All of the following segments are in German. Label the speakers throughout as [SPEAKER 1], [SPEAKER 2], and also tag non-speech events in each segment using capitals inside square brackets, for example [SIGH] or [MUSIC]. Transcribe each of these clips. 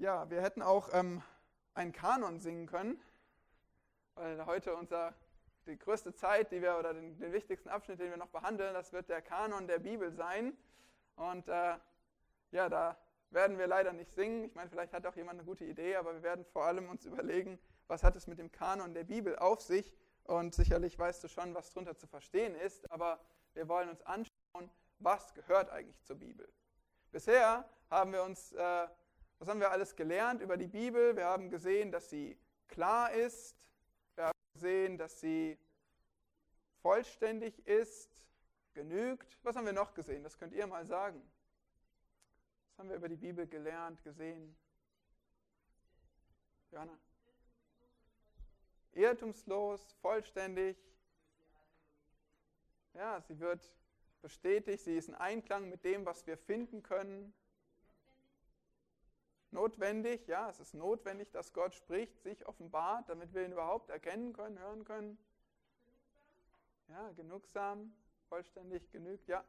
[SPEAKER 1] Ja, wir hätten auch ähm, einen Kanon singen können, weil heute unser, die größte Zeit, die wir, oder den, den, wichtigsten Abschnitt, den wir noch behandeln, das wird der Kanon der Bibel sein. Und äh, ja, da werden wir leider nicht singen. Ich meine, vielleicht hat auch jemand eine gute Idee, aber wir werden vor allem uns überlegen, was hat es mit dem Kanon der Bibel auf sich. Und sicherlich weißt du schon, was darunter zu verstehen ist, aber wir wollen uns anschauen, was gehört eigentlich zur Bibel. Bisher haben wir uns äh, was haben wir alles gelernt über die Bibel? Wir haben gesehen, dass sie klar ist. Wir haben gesehen, dass sie vollständig ist, genügt. Was haben wir noch gesehen? Das könnt ihr mal sagen. Was haben wir über die Bibel gelernt, gesehen? Johanna? Irrtumslos, vollständig. Ja, sie wird bestätigt, sie ist in Einklang mit dem, was wir finden können. Notwendig, ja, es ist notwendig, dass Gott spricht, sich offenbart, damit wir ihn überhaupt erkennen können, hören können. Ja, genugsam, vollständig genügt, ja.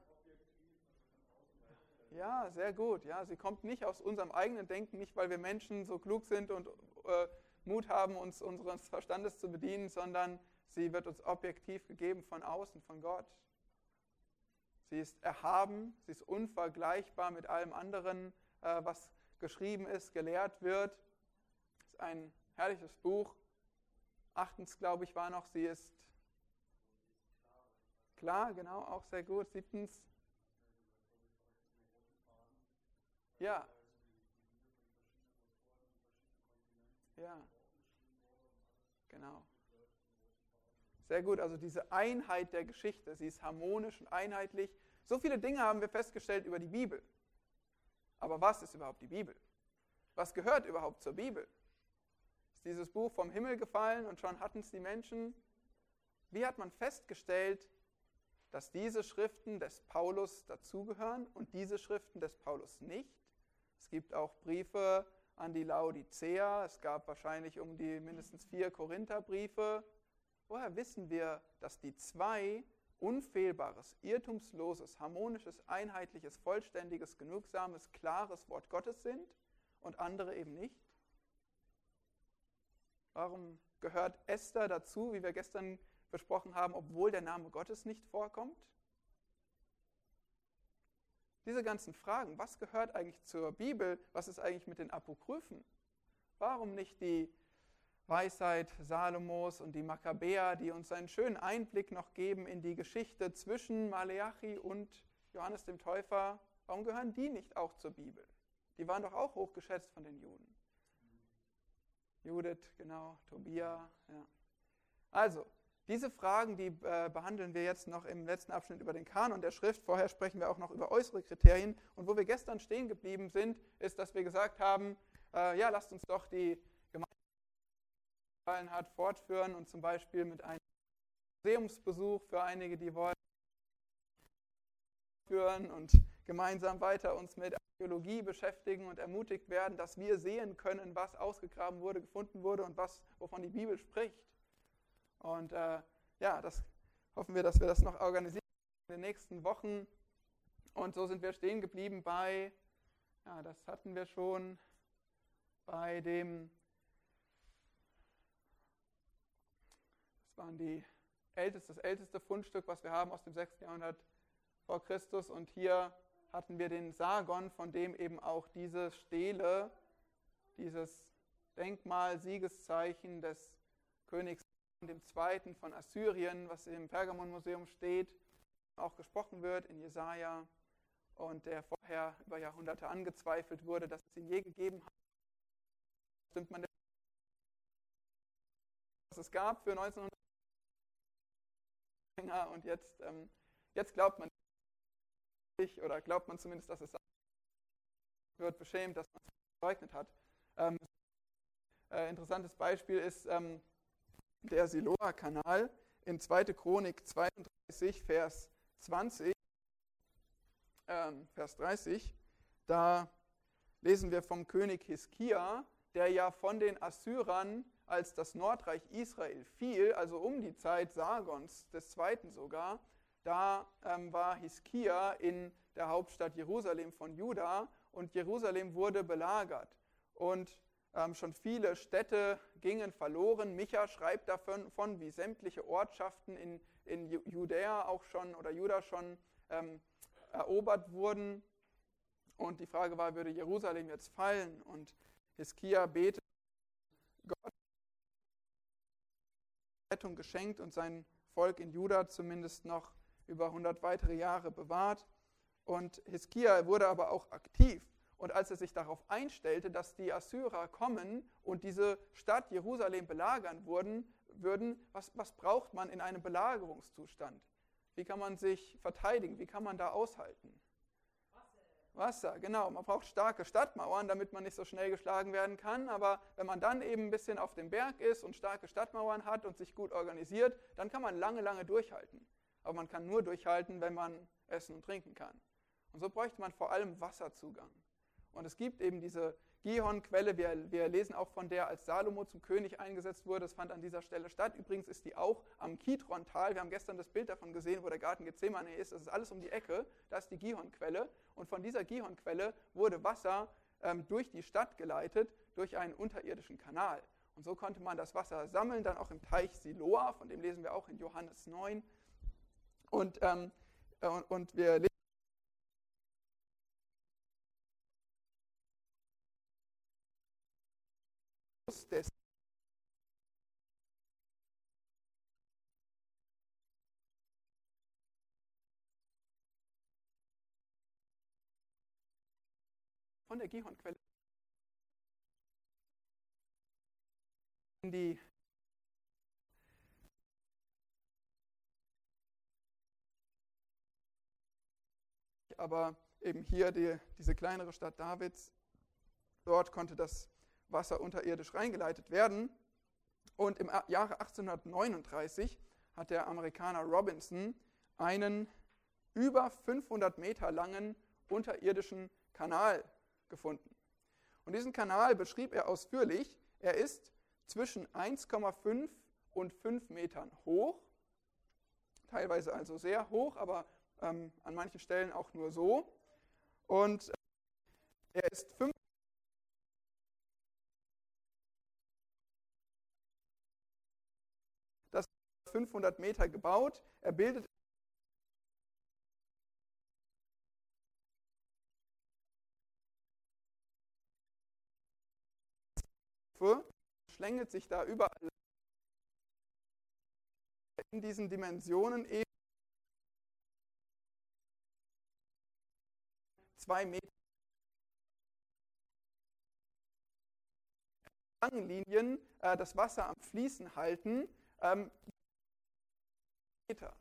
[SPEAKER 1] Ja, sehr gut. Ja, sie kommt nicht aus unserem eigenen Denken, nicht weil wir Menschen so klug sind und äh, Mut haben, uns unseres Verstandes zu bedienen, sondern sie wird uns objektiv gegeben von außen, von Gott. Sie ist erhaben, sie ist unvergleichbar mit allem anderen, äh, was geschrieben ist, gelehrt wird. Das ist ein herrliches Buch. Achtens, glaube ich, war noch, sie ist klar, genau, auch sehr gut. Siebtens, ja. Ja. Genau. Sehr gut, also diese Einheit der Geschichte, sie ist harmonisch und einheitlich. So viele Dinge haben wir festgestellt über die Bibel. Aber was ist überhaupt die Bibel? Was gehört überhaupt zur Bibel? Ist dieses Buch vom Himmel gefallen und schon hatten es die Menschen? Wie hat man festgestellt, dass diese Schriften des Paulus dazugehören und diese Schriften des Paulus nicht? Es gibt auch Briefe an die Laodicea, es gab wahrscheinlich um die mindestens vier Korintherbriefe. Woher wissen wir, dass die zwei unfehlbares, irrtumsloses, harmonisches, einheitliches, vollständiges, genugsames, klares Wort Gottes sind und andere eben nicht? Warum gehört Esther dazu, wie wir gestern besprochen haben, obwohl der Name Gottes nicht vorkommt? Diese ganzen Fragen, was gehört eigentlich zur Bibel, was ist eigentlich mit den Apokryphen? Warum nicht die Weisheit Salomos und die Makkabäer, die uns einen schönen Einblick noch geben in die Geschichte zwischen Maleachi und Johannes dem Täufer. Warum gehören die nicht auch zur Bibel? Die waren doch auch hochgeschätzt von den Juden. Judith, genau, Tobia. Ja. Also, diese Fragen, die äh, behandeln wir jetzt noch im letzten Abschnitt über den Kanon der Schrift. Vorher sprechen wir auch noch über äußere Kriterien. Und wo wir gestern stehen geblieben sind, ist, dass wir gesagt haben, äh, ja, lasst uns doch die gefallen hat, fortführen und zum Beispiel mit einem Museumsbesuch für einige, die wollen, führen und gemeinsam weiter uns mit Archäologie beschäftigen und ermutigt werden, dass wir sehen können, was ausgegraben wurde, gefunden wurde und was, wovon die Bibel spricht. Und äh, ja, das hoffen wir, dass wir das noch organisieren in den nächsten Wochen. Und so sind wir stehen geblieben bei, ja, das hatten wir schon, bei dem waren die älteste, das älteste Fundstück, was wir haben aus dem 6. Jahrhundert vor Christus. Und hier hatten wir den Sargon, von dem eben auch diese Stele, dieses Denkmal, Siegeszeichen des Königs II. von Assyrien, was im Pergamon-Museum steht, auch gesprochen wird in Jesaja und der vorher über Jahrhunderte angezweifelt wurde, dass es ihn je gegeben hat. Stimmt man, was es gab für 1900 und jetzt, ähm, jetzt glaubt man nicht, oder glaubt man zumindest, dass es wird beschämt, dass man es verleugnet hat. Ähm, äh, interessantes Beispiel ist ähm, der Siloa-Kanal in 2. Chronik 32, Vers 20, ähm, Vers 30. Da lesen wir vom König Hiskia, der ja von den Assyrern als das Nordreich Israel fiel, also um die Zeit Sargons des Zweiten sogar, da ähm, war Hiskia in der Hauptstadt Jerusalem von Juda und Jerusalem wurde belagert. und ähm, schon viele Städte gingen verloren. Micha schreibt davon, von, wie sämtliche Ortschaften in, in Judäa auch schon oder Juda schon ähm, erobert wurden. Und die Frage war, würde Jerusalem jetzt fallen? Und Hiskia betet Gott Rettung geschenkt und sein Volk in Juda zumindest noch über 100 weitere Jahre bewahrt. Und Hiskia wurde aber auch aktiv. Und als er sich darauf einstellte, dass die Assyrer kommen und diese Stadt Jerusalem belagern würden, würden was, was braucht man in einem Belagerungszustand? Wie kann man sich verteidigen? Wie kann man da aushalten? Wasser, genau. Man braucht starke Stadtmauern, damit man nicht so schnell geschlagen werden kann. Aber wenn man dann eben ein bisschen auf dem Berg ist und starke Stadtmauern hat und sich gut organisiert, dann kann man lange, lange durchhalten. Aber man kann nur durchhalten, wenn man essen und trinken kann. Und so bräuchte man vor allem Wasserzugang. Und es gibt eben diese Gihon-Quelle, wir, wir, lesen auch von der, als Salomo zum König eingesetzt wurde. Das fand an dieser Stelle statt. Übrigens ist die auch am Kidron-Tal. Wir haben gestern das Bild davon gesehen, wo der Garten Gethsemane ist. Das ist alles um die Ecke. Das ist die Gihon-Quelle. Und von dieser Gihon-Quelle wurde Wasser ähm, durch die Stadt geleitet, durch einen unterirdischen Kanal. Und so konnte man das Wasser sammeln, dann auch im Teich Siloa, von dem lesen wir auch in Johannes 9. Und, ähm, und, und wir lesen des von der Gihonquelle in die aber eben hier die, diese kleinere Stadt Davids, dort konnte das Wasser unterirdisch reingeleitet werden. Und im Jahre 1839 hat der Amerikaner Robinson einen über 500 Meter langen unterirdischen Kanal gefunden. Und diesen Kanal beschrieb er ausführlich. Er ist zwischen 1,5 und 5 Metern hoch, teilweise also sehr hoch, aber ähm, an manchen Stellen auch nur so. Und er ist 5 500 Meter gebaut. Er bildet schlängelt sich da überall in diesen Dimensionen eben zwei Meter langen Linien äh, das Wasser am Fließen halten, ähm, Meter.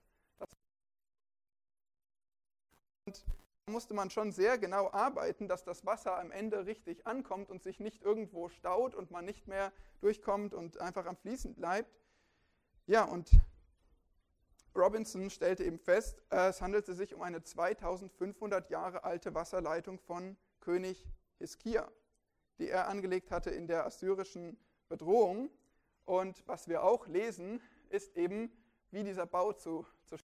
[SPEAKER 1] und da musste man schon sehr genau arbeiten, dass das Wasser am Ende richtig ankommt und sich nicht irgendwo staut und man nicht mehr durchkommt und einfach am Fließen bleibt. Ja, und Robinson stellte eben fest, es handelte sich um eine 2500 Jahre alte Wasserleitung von König Hiskia, die er angelegt hatte in der assyrischen Bedrohung. Und was wir auch lesen, ist eben, wie dieser Bau zu, zu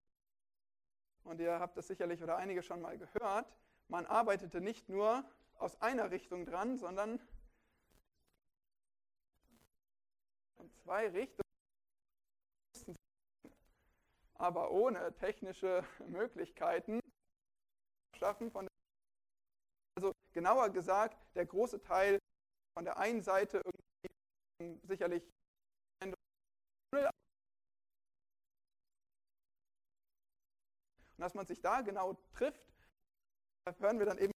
[SPEAKER 1] und ihr habt das sicherlich oder einige schon mal gehört, man arbeitete nicht nur aus einer Richtung dran, sondern in zwei Richtungen, aber ohne technische [LAUGHS] Möglichkeiten schaffen von also genauer gesagt, der große Teil von der einen Seite irgendwie sicherlich Und dass man sich da genau trifft, hören wir dann eben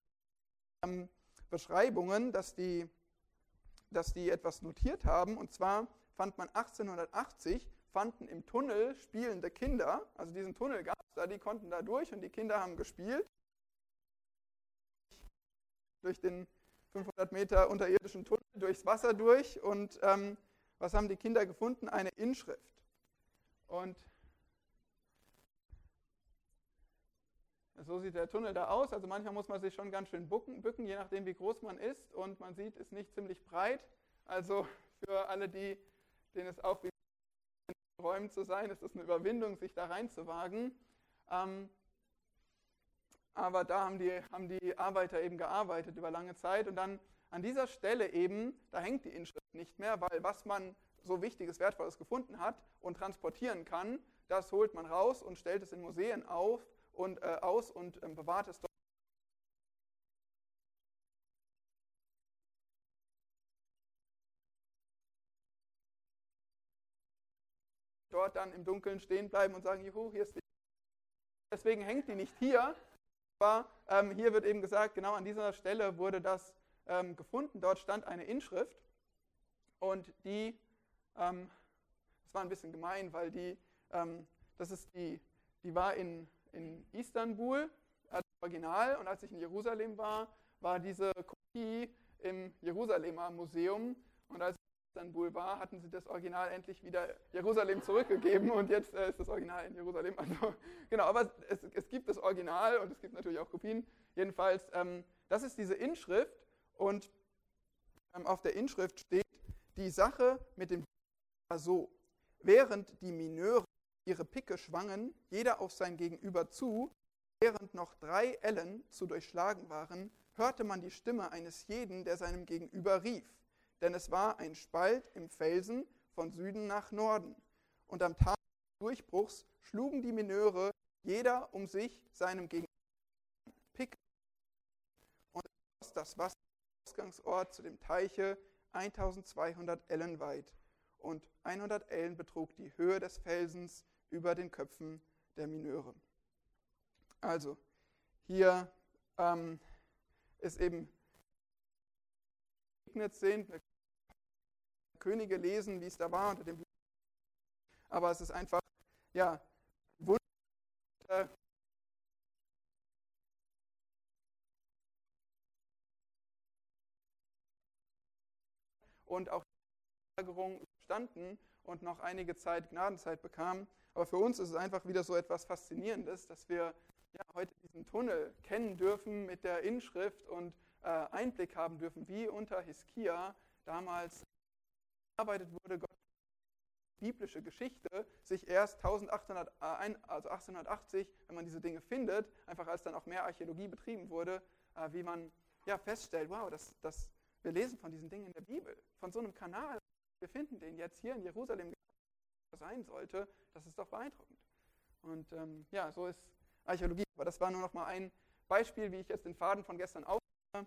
[SPEAKER 1] ähm, Beschreibungen, dass die, dass die etwas notiert haben. Und zwar fand man 1880, fanden im Tunnel spielende Kinder, also diesen Tunnel gab es da, die konnten da durch und die Kinder haben gespielt. Durch den 500 Meter unterirdischen Tunnel, durchs Wasser durch. Und ähm, was haben die Kinder gefunden? Eine Inschrift. Und So sieht der Tunnel da aus. Also manchmal muss man sich schon ganz schön bücken, bücken, je nachdem wie groß man ist. Und man sieht, ist nicht ziemlich breit. Also für alle, die, denen es auch wie Räumen zu sein, ist es eine Überwindung, sich da reinzuwagen. Ähm, aber da haben die, haben die Arbeiter eben gearbeitet über lange Zeit. Und dann an dieser Stelle eben, da hängt die Inschrift nicht mehr, weil was man so wichtiges, wertvolles gefunden hat und transportieren kann, das holt man raus und stellt es in Museen auf und, äh, aus und äh, bewahrt es dort. dort dann im Dunkeln stehen bleiben und sagen, juhu, hier ist die. Deswegen hängt die nicht hier, aber ähm, hier wird eben gesagt, genau an dieser Stelle wurde das ähm, gefunden. Dort stand eine Inschrift und die, ähm, das war ein bisschen gemein, weil die, ähm, das ist die, die war in, in Istanbul als Original und als ich in Jerusalem war, war diese Kopie im Jerusalemer Museum und als Istanbul war, hatten sie das Original endlich wieder Jerusalem zurückgegeben und jetzt äh, ist das Original in Jerusalem. Also, genau, aber es, es, gibt das Original und es gibt natürlich auch Kopien. Jedenfalls, ähm, das ist diese Inschrift und ähm, auf der Inschrift steht, die Sache mit dem war so. Während die Mineure ihre Picke schwangen, jeder auf sein Gegenüber zu, während noch drei Ellen zu durchschlagen waren, hörte man die Stimme eines jeden, der seinem Gegenüber rief. Denn es war ein Spalt im Felsen von Süden nach Norden. Und am Tag des Durchbruchs schlugen die Mineure jeder um sich seinem Gegenüber Pick und das Wasser Ausgangsort zu dem Teiche 1200 Ellen weit. Und 100 Ellen betrug die Höhe des Felsens über den Köpfen der Mineure. Also hier ähm, ist eben sind, wir Könige lesen, wie es da war unter dem Aber es ist einfach, ja, wunderbar. Und auch die Lagerung standen und noch einige Zeit Gnadenzeit bekamen. Aber für uns ist es einfach wieder so etwas Faszinierendes, dass wir ja, heute diesen Tunnel kennen dürfen mit der Inschrift und äh, Einblick haben dürfen, wie unter Hiskia damals gearbeitet wurde, Gott biblische Geschichte sich erst 1800, äh, also 1880, wenn man diese Dinge findet, einfach als dann auch mehr Archäologie betrieben wurde, äh, wie man ja feststellt, wow, das, das, wir lesen von diesen Dingen in der Bibel, von so einem Kanal, wir finden den jetzt hier in Jerusalem sein sollte, das ist doch beeindruckend. Und ähm, ja, so ist Archäologie. Aber das war nur noch mal ein Beispiel, wie ich jetzt den Faden von gestern aufnehme.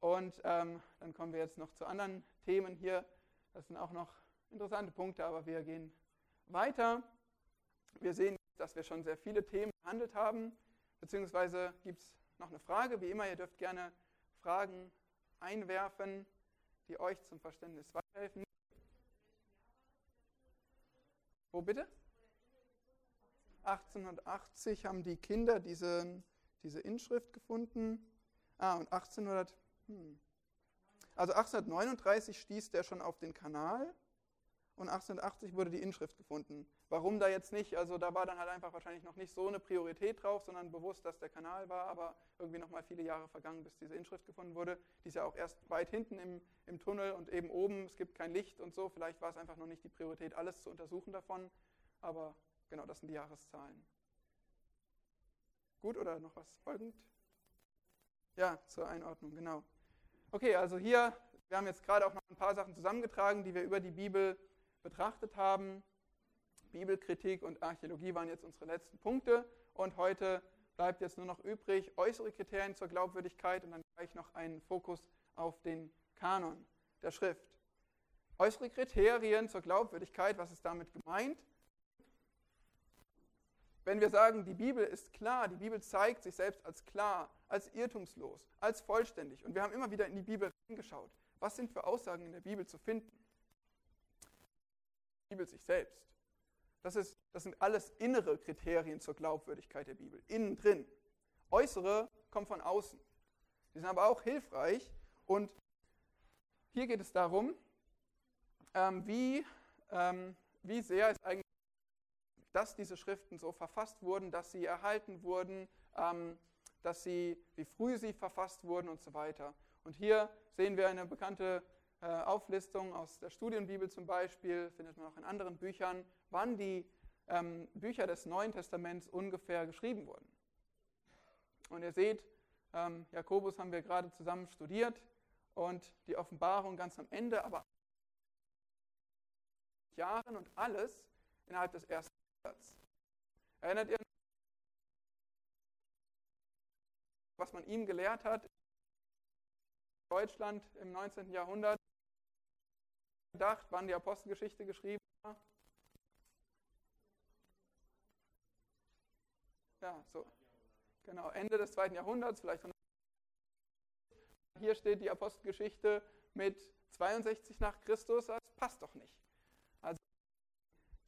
[SPEAKER 1] Und ähm, dann kommen wir jetzt noch zu anderen Themen hier. Das sind auch noch interessante Punkte, aber wir gehen weiter. Wir sehen, dass wir schon sehr viele Themen behandelt haben, beziehungsweise gibt es noch eine Frage. Wie immer, ihr dürft gerne Fragen einwerfen, die euch zum Verständnis weiterhelfen. Wo bitte? 1880 haben die Kinder diese, diese Inschrift gefunden. Ah, und 1800, hm, also 1839 stieß der schon auf den Kanal und 1880 wurde die Inschrift gefunden. Warum da jetzt nicht? Also da war dann halt einfach wahrscheinlich noch nicht so eine Priorität drauf, sondern bewusst, dass der Kanal war, aber irgendwie noch mal viele Jahre vergangen, bis diese Inschrift gefunden wurde. Die ist ja auch erst weit hinten im, im Tunnel und eben oben, es gibt kein Licht und so. Vielleicht war es einfach noch nicht die Priorität, alles zu untersuchen davon. Aber genau, das sind die Jahreszahlen. Gut oder noch was folgend? Ja, zur Einordnung, genau. Okay, also hier, wir haben jetzt gerade auch noch ein paar Sachen zusammengetragen, die wir über die Bibel betrachtet haben. Bibelkritik und Archäologie waren jetzt unsere letzten Punkte und heute bleibt jetzt nur noch übrig äußere Kriterien zur Glaubwürdigkeit und dann gleich noch einen Fokus auf den Kanon der Schrift. Äußere Kriterien zur Glaubwürdigkeit, was ist damit gemeint? Wenn wir sagen, die Bibel ist klar, die Bibel zeigt sich selbst als klar, als irrtumslos, als vollständig. Und wir haben immer wieder in die Bibel hingeschaut. Was sind für Aussagen in der Bibel zu finden? Die Bibel sich selbst. Das, ist, das sind alles innere Kriterien zur Glaubwürdigkeit der Bibel. Innen drin. Äußere kommen von außen. Die sind aber auch hilfreich. Und hier geht es darum, ähm, wie, ähm, wie sehr ist eigentlich dass diese Schriften so verfasst wurden, dass sie erhalten wurden, ähm, dass sie, wie früh sie verfasst wurden und so weiter. Und hier sehen wir eine bekannte äh, Auflistung aus der Studienbibel zum Beispiel, findet man auch in anderen Büchern, wann die ähm, Bücher des Neuen Testaments ungefähr geschrieben wurden. Und ihr seht, ähm, Jakobus haben wir gerade zusammen studiert und die Offenbarung ganz am Ende, aber Jahren und alles innerhalb des ersten Jahrhunderts. Erinnert ihr, was man ihm gelehrt hat? in Deutschland im 19. Jahrhundert gedacht, wann die Apostelgeschichte geschrieben war? Ja, so. Genau, Ende des zweiten Jahrhunderts, vielleicht. Hier steht die Apostelgeschichte mit 62 nach Christus, das passt doch nicht.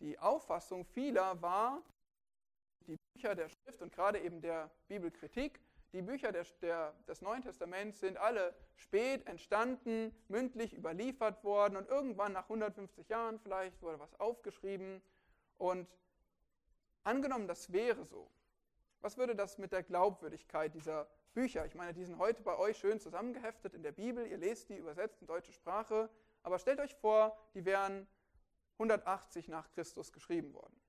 [SPEAKER 1] Die Auffassung vieler war, die Bücher der Schrift und gerade eben der Bibelkritik, die Bücher der, der, des Neuen Testaments sind alle spät entstanden, mündlich überliefert worden und irgendwann nach 150 Jahren vielleicht wurde was aufgeschrieben. Und angenommen, das wäre so, was würde das mit der Glaubwürdigkeit dieser Bücher, ich meine, die sind heute bei euch schön zusammengeheftet in der Bibel, ihr lest die übersetzt in deutsche Sprache, aber stellt euch vor, die wären 180 nach Christus geschrieben worden.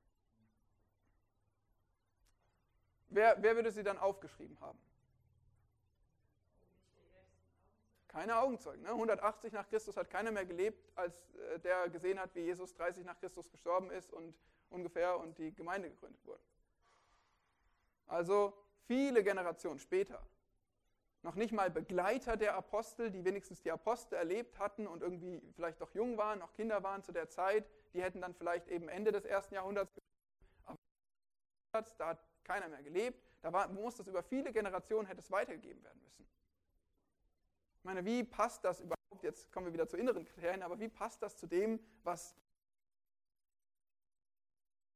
[SPEAKER 1] Wer, wer würde sie dann aufgeschrieben haben? Keine Augenzeugen. Ne? 180 nach Christus hat keiner mehr gelebt, als äh, der gesehen hat, wie Jesus 30 nach Christus gestorben ist und ungefähr und die Gemeinde gegründet wurde. Also viele Generationen später. Noch nicht mal Begleiter der Apostel, die wenigstens die Apostel erlebt hatten und irgendwie vielleicht doch jung waren, noch Kinder waren zu der Zeit, die hätten dann vielleicht eben Ende des ersten Jahrhunderts, aber da hat keiner mehr gelebt, da war, muss das über viele Generationen hätte es weitergegeben werden müssen. Ich meine, wie passt das überhaupt, jetzt kommen wir wieder zu inneren Kriterien, aber wie passt das zu dem, was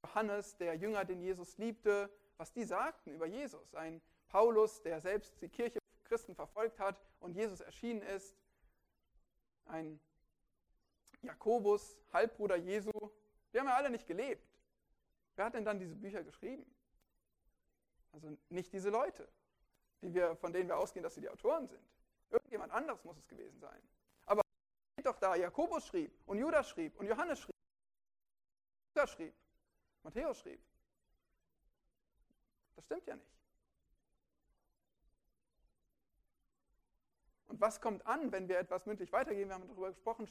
[SPEAKER 1] Johannes, der Jünger, den Jesus liebte, was die sagten über Jesus? Ein Paulus, der selbst die Kirche Christen verfolgt hat und Jesus erschienen ist, ein Jakobus, Halbbruder Jesu, die haben ja alle nicht gelebt. Wer hat denn dann diese Bücher geschrieben? Also nicht diese Leute, die wir, von denen wir ausgehen, dass sie die Autoren sind. Irgendjemand anderes muss es gewesen sein. Aber steht doch da, Jakobus schrieb und Judas schrieb und Johannes schrieb, Lukas schrieb, Matthäus schrieb. Das stimmt ja nicht. Und was kommt an, wenn wir etwas mündlich weitergeben? Wir haben darüber gesprochen,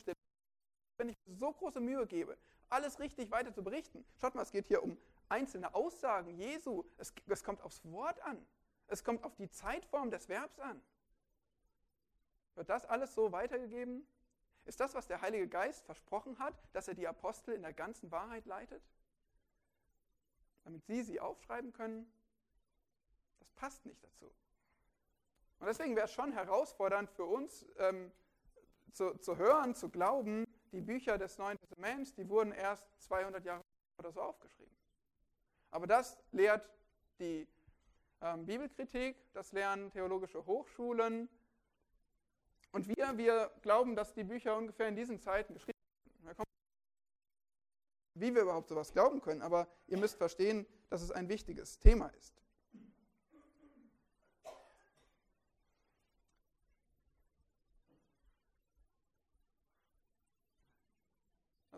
[SPEAKER 1] wenn ich so große Mühe gebe, alles richtig weiter zu berichten. Schaut mal, es geht hier um einzelne Aussagen Jesu. Es, es kommt aufs Wort an. Es kommt auf die Zeitform des Verbs an. Wird das alles so weitergegeben? Ist das, was der Heilige Geist versprochen hat, dass er die Apostel in der ganzen Wahrheit leitet? Damit sie sie aufschreiben können? Das passt nicht dazu. Und deswegen wäre es schon herausfordernd für uns ähm, zu, zu hören, zu glauben, die Bücher des Neuen Testaments, die wurden erst 200 Jahre oder so aufgeschrieben. Aber das lehrt die ähm, Bibelkritik, das lernen theologische Hochschulen, und wir, wir glauben, dass die Bücher ungefähr in diesen Zeiten geschrieben wurden. Wie wir überhaupt sowas glauben können, aber ihr müsst verstehen, dass es ein wichtiges Thema ist.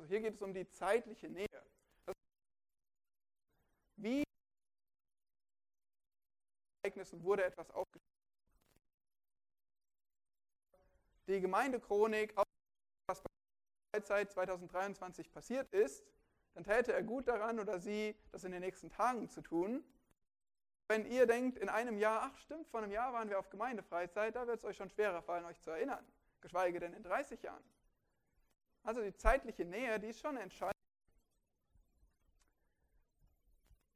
[SPEAKER 1] Hier geht es um die zeitliche Nähe. Wie Ereignissen wurde etwas aufgeschrieben? die Gemeindechronik, was bei der Zeit 2023 passiert ist, dann täte er gut daran oder sie, das in den nächsten Tagen zu tun. Wenn ihr denkt, in einem Jahr, ach stimmt, vor einem Jahr waren wir auf Gemeindefreizeit, da wird es euch schon schwerer fallen, euch zu erinnern, geschweige denn in 30 Jahren. Also die zeitliche Nähe, die ist schon entscheidend.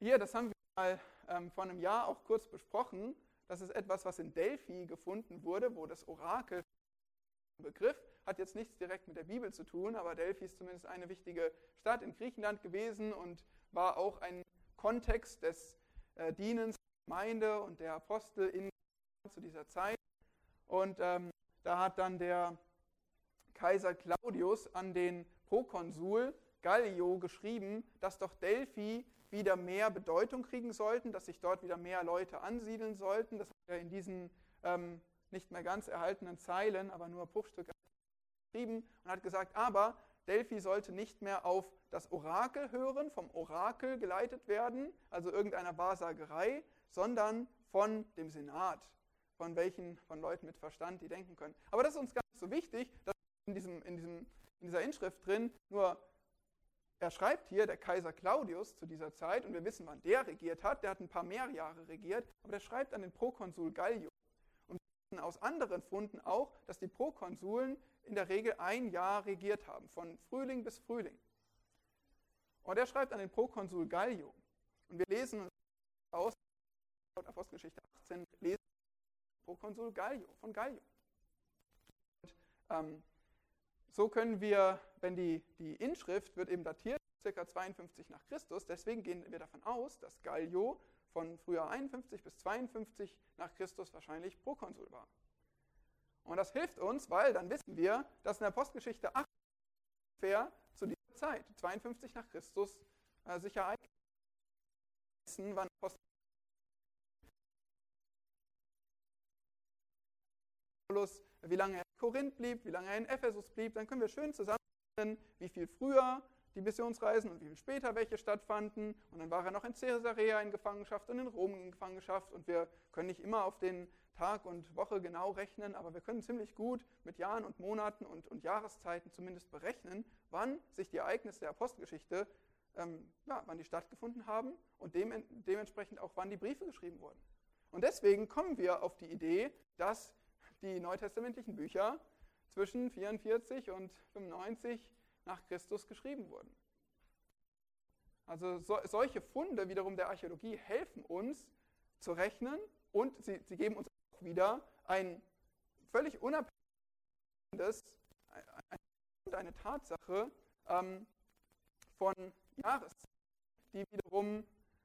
[SPEAKER 1] Hier, das haben wir mal ähm, vor einem Jahr auch kurz besprochen. Das ist etwas, was in Delphi gefunden wurde, wo das Orakel Begriff, hat jetzt nichts direkt mit der Bibel zu tun, aber Delphi ist zumindest eine wichtige Stadt in Griechenland gewesen und war auch ein Kontext des äh, Dienens der Gemeinde und der Apostel in zu dieser Zeit. Und ähm, da hat dann der Kaiser Claudius an den Prokonsul Gallio geschrieben, dass doch Delphi wieder mehr Bedeutung kriegen sollten, dass sich dort wieder mehr Leute ansiedeln sollten. Das hat er in diesen ähm, nicht mehr ganz erhaltenen Zeilen, aber nur Bruchstücke geschrieben und hat gesagt, aber Delphi sollte nicht mehr auf das Orakel hören, vom Orakel geleitet werden, also irgendeiner Wahrsagerei, sondern von dem Senat, von welchen, von Leuten mit Verstand, die denken können. Aber das ist uns gar nicht so wichtig, dass in, diesem, in, diesem, in dieser Inschrift drin nur, er schreibt hier, der Kaiser Claudius zu dieser Zeit, und wir wissen, wann der regiert hat, der hat ein paar mehr Jahre regiert, aber der schreibt an den Prokonsul Gallio. Und wir wissen aus anderen Funden auch, dass die Prokonsuln in der Regel ein Jahr regiert haben, von Frühling bis Frühling. Und er schreibt an den Prokonsul Gallio. Und wir lesen aus Apostelgeschichte 18, lesen Prokonsul Gallio, von Gallio. Und, ähm, so können wir, wenn die, die Inschrift wird eben datiert, ca. 52 nach Christus, deswegen gehen wir davon aus, dass Gallio von früher 51 bis 52 nach Christus wahrscheinlich Prokonsul war. Und das hilft uns, weil dann wissen wir, dass in der Postgeschichte 8 ungefähr zu dieser Zeit, 52 nach Christus, äh, sich ereignet. Wissen, wann Apostel wie lange er Korinth blieb, wie lange er in Ephesus blieb, dann können wir schön zusammenstellen, wie viel früher die Missionsreisen und wie viel später welche stattfanden. Und dann war er noch in Caesarea in Gefangenschaft und in Rom in Gefangenschaft. Und wir können nicht immer auf den Tag und Woche genau rechnen, aber wir können ziemlich gut mit Jahren und Monaten und, und Jahreszeiten zumindest berechnen, wann sich die Ereignisse der Apostelgeschichte, ähm, ja, wann die stattgefunden haben und dem, dementsprechend auch wann die Briefe geschrieben wurden. Und deswegen kommen wir auf die Idee, dass die neutestamentlichen Bücher zwischen 44 und 95 nach Christus geschrieben wurden. Also so, solche Funde wiederum der Archäologie helfen uns zu rechnen und sie, sie geben uns auch wieder ein völlig unabhängiges, eine Tatsache ähm, von Jahreszeiten, die wiederum,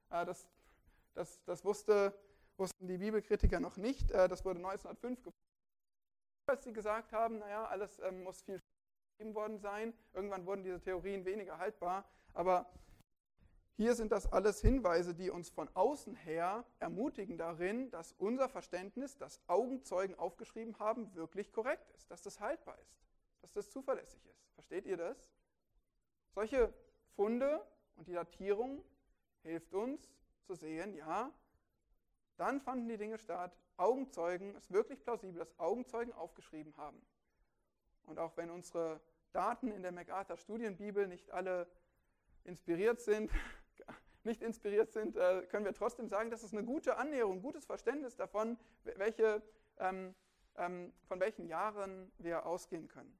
[SPEAKER 1] äh, das, das, das wusste, wussten die Bibelkritiker noch nicht, äh, das wurde 1905 gefunden als sie gesagt haben, naja, alles ähm, muss viel geschrieben worden sein. Irgendwann wurden diese Theorien weniger haltbar. Aber hier sind das alles Hinweise, die uns von außen her ermutigen darin, dass unser Verständnis, das Augenzeugen aufgeschrieben haben, wirklich korrekt ist, dass das haltbar ist, dass das zuverlässig ist. Versteht ihr das? Solche Funde und die Datierung hilft uns zu sehen, ja, dann fanden die Dinge statt, Augenzeugen, es ist wirklich plausibel, dass Augenzeugen aufgeschrieben haben. Und auch wenn unsere Daten in der MacArthur Studienbibel nicht alle inspiriert sind, [LAUGHS] nicht inspiriert sind, äh, können wir trotzdem sagen, dass es eine gute Annäherung, ein gutes Verständnis davon, welche, ähm, ähm, von welchen Jahren wir ausgehen können.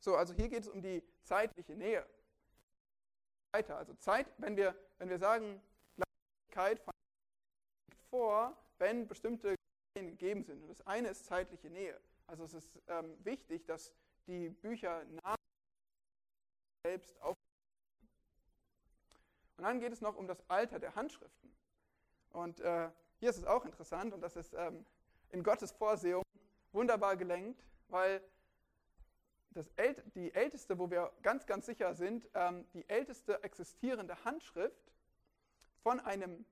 [SPEAKER 1] So, also hier geht es um die zeitliche Nähe. Weiter, also Zeit, wenn wir, wenn wir sagen, Gleichheit von vor, wenn bestimmte gegeben sind. Und das eine ist zeitliche Nähe. Also es ist ähm, wichtig, dass die Bücher nach selbst auf. Und dann geht es noch um das Alter der Handschriften. Und äh, hier ist es auch interessant und das ist ähm, in Gottes Vorsehung wunderbar gelenkt, weil ält die älteste, wo wir ganz, ganz sicher sind, ähm, die älteste existierende Handschrift von einem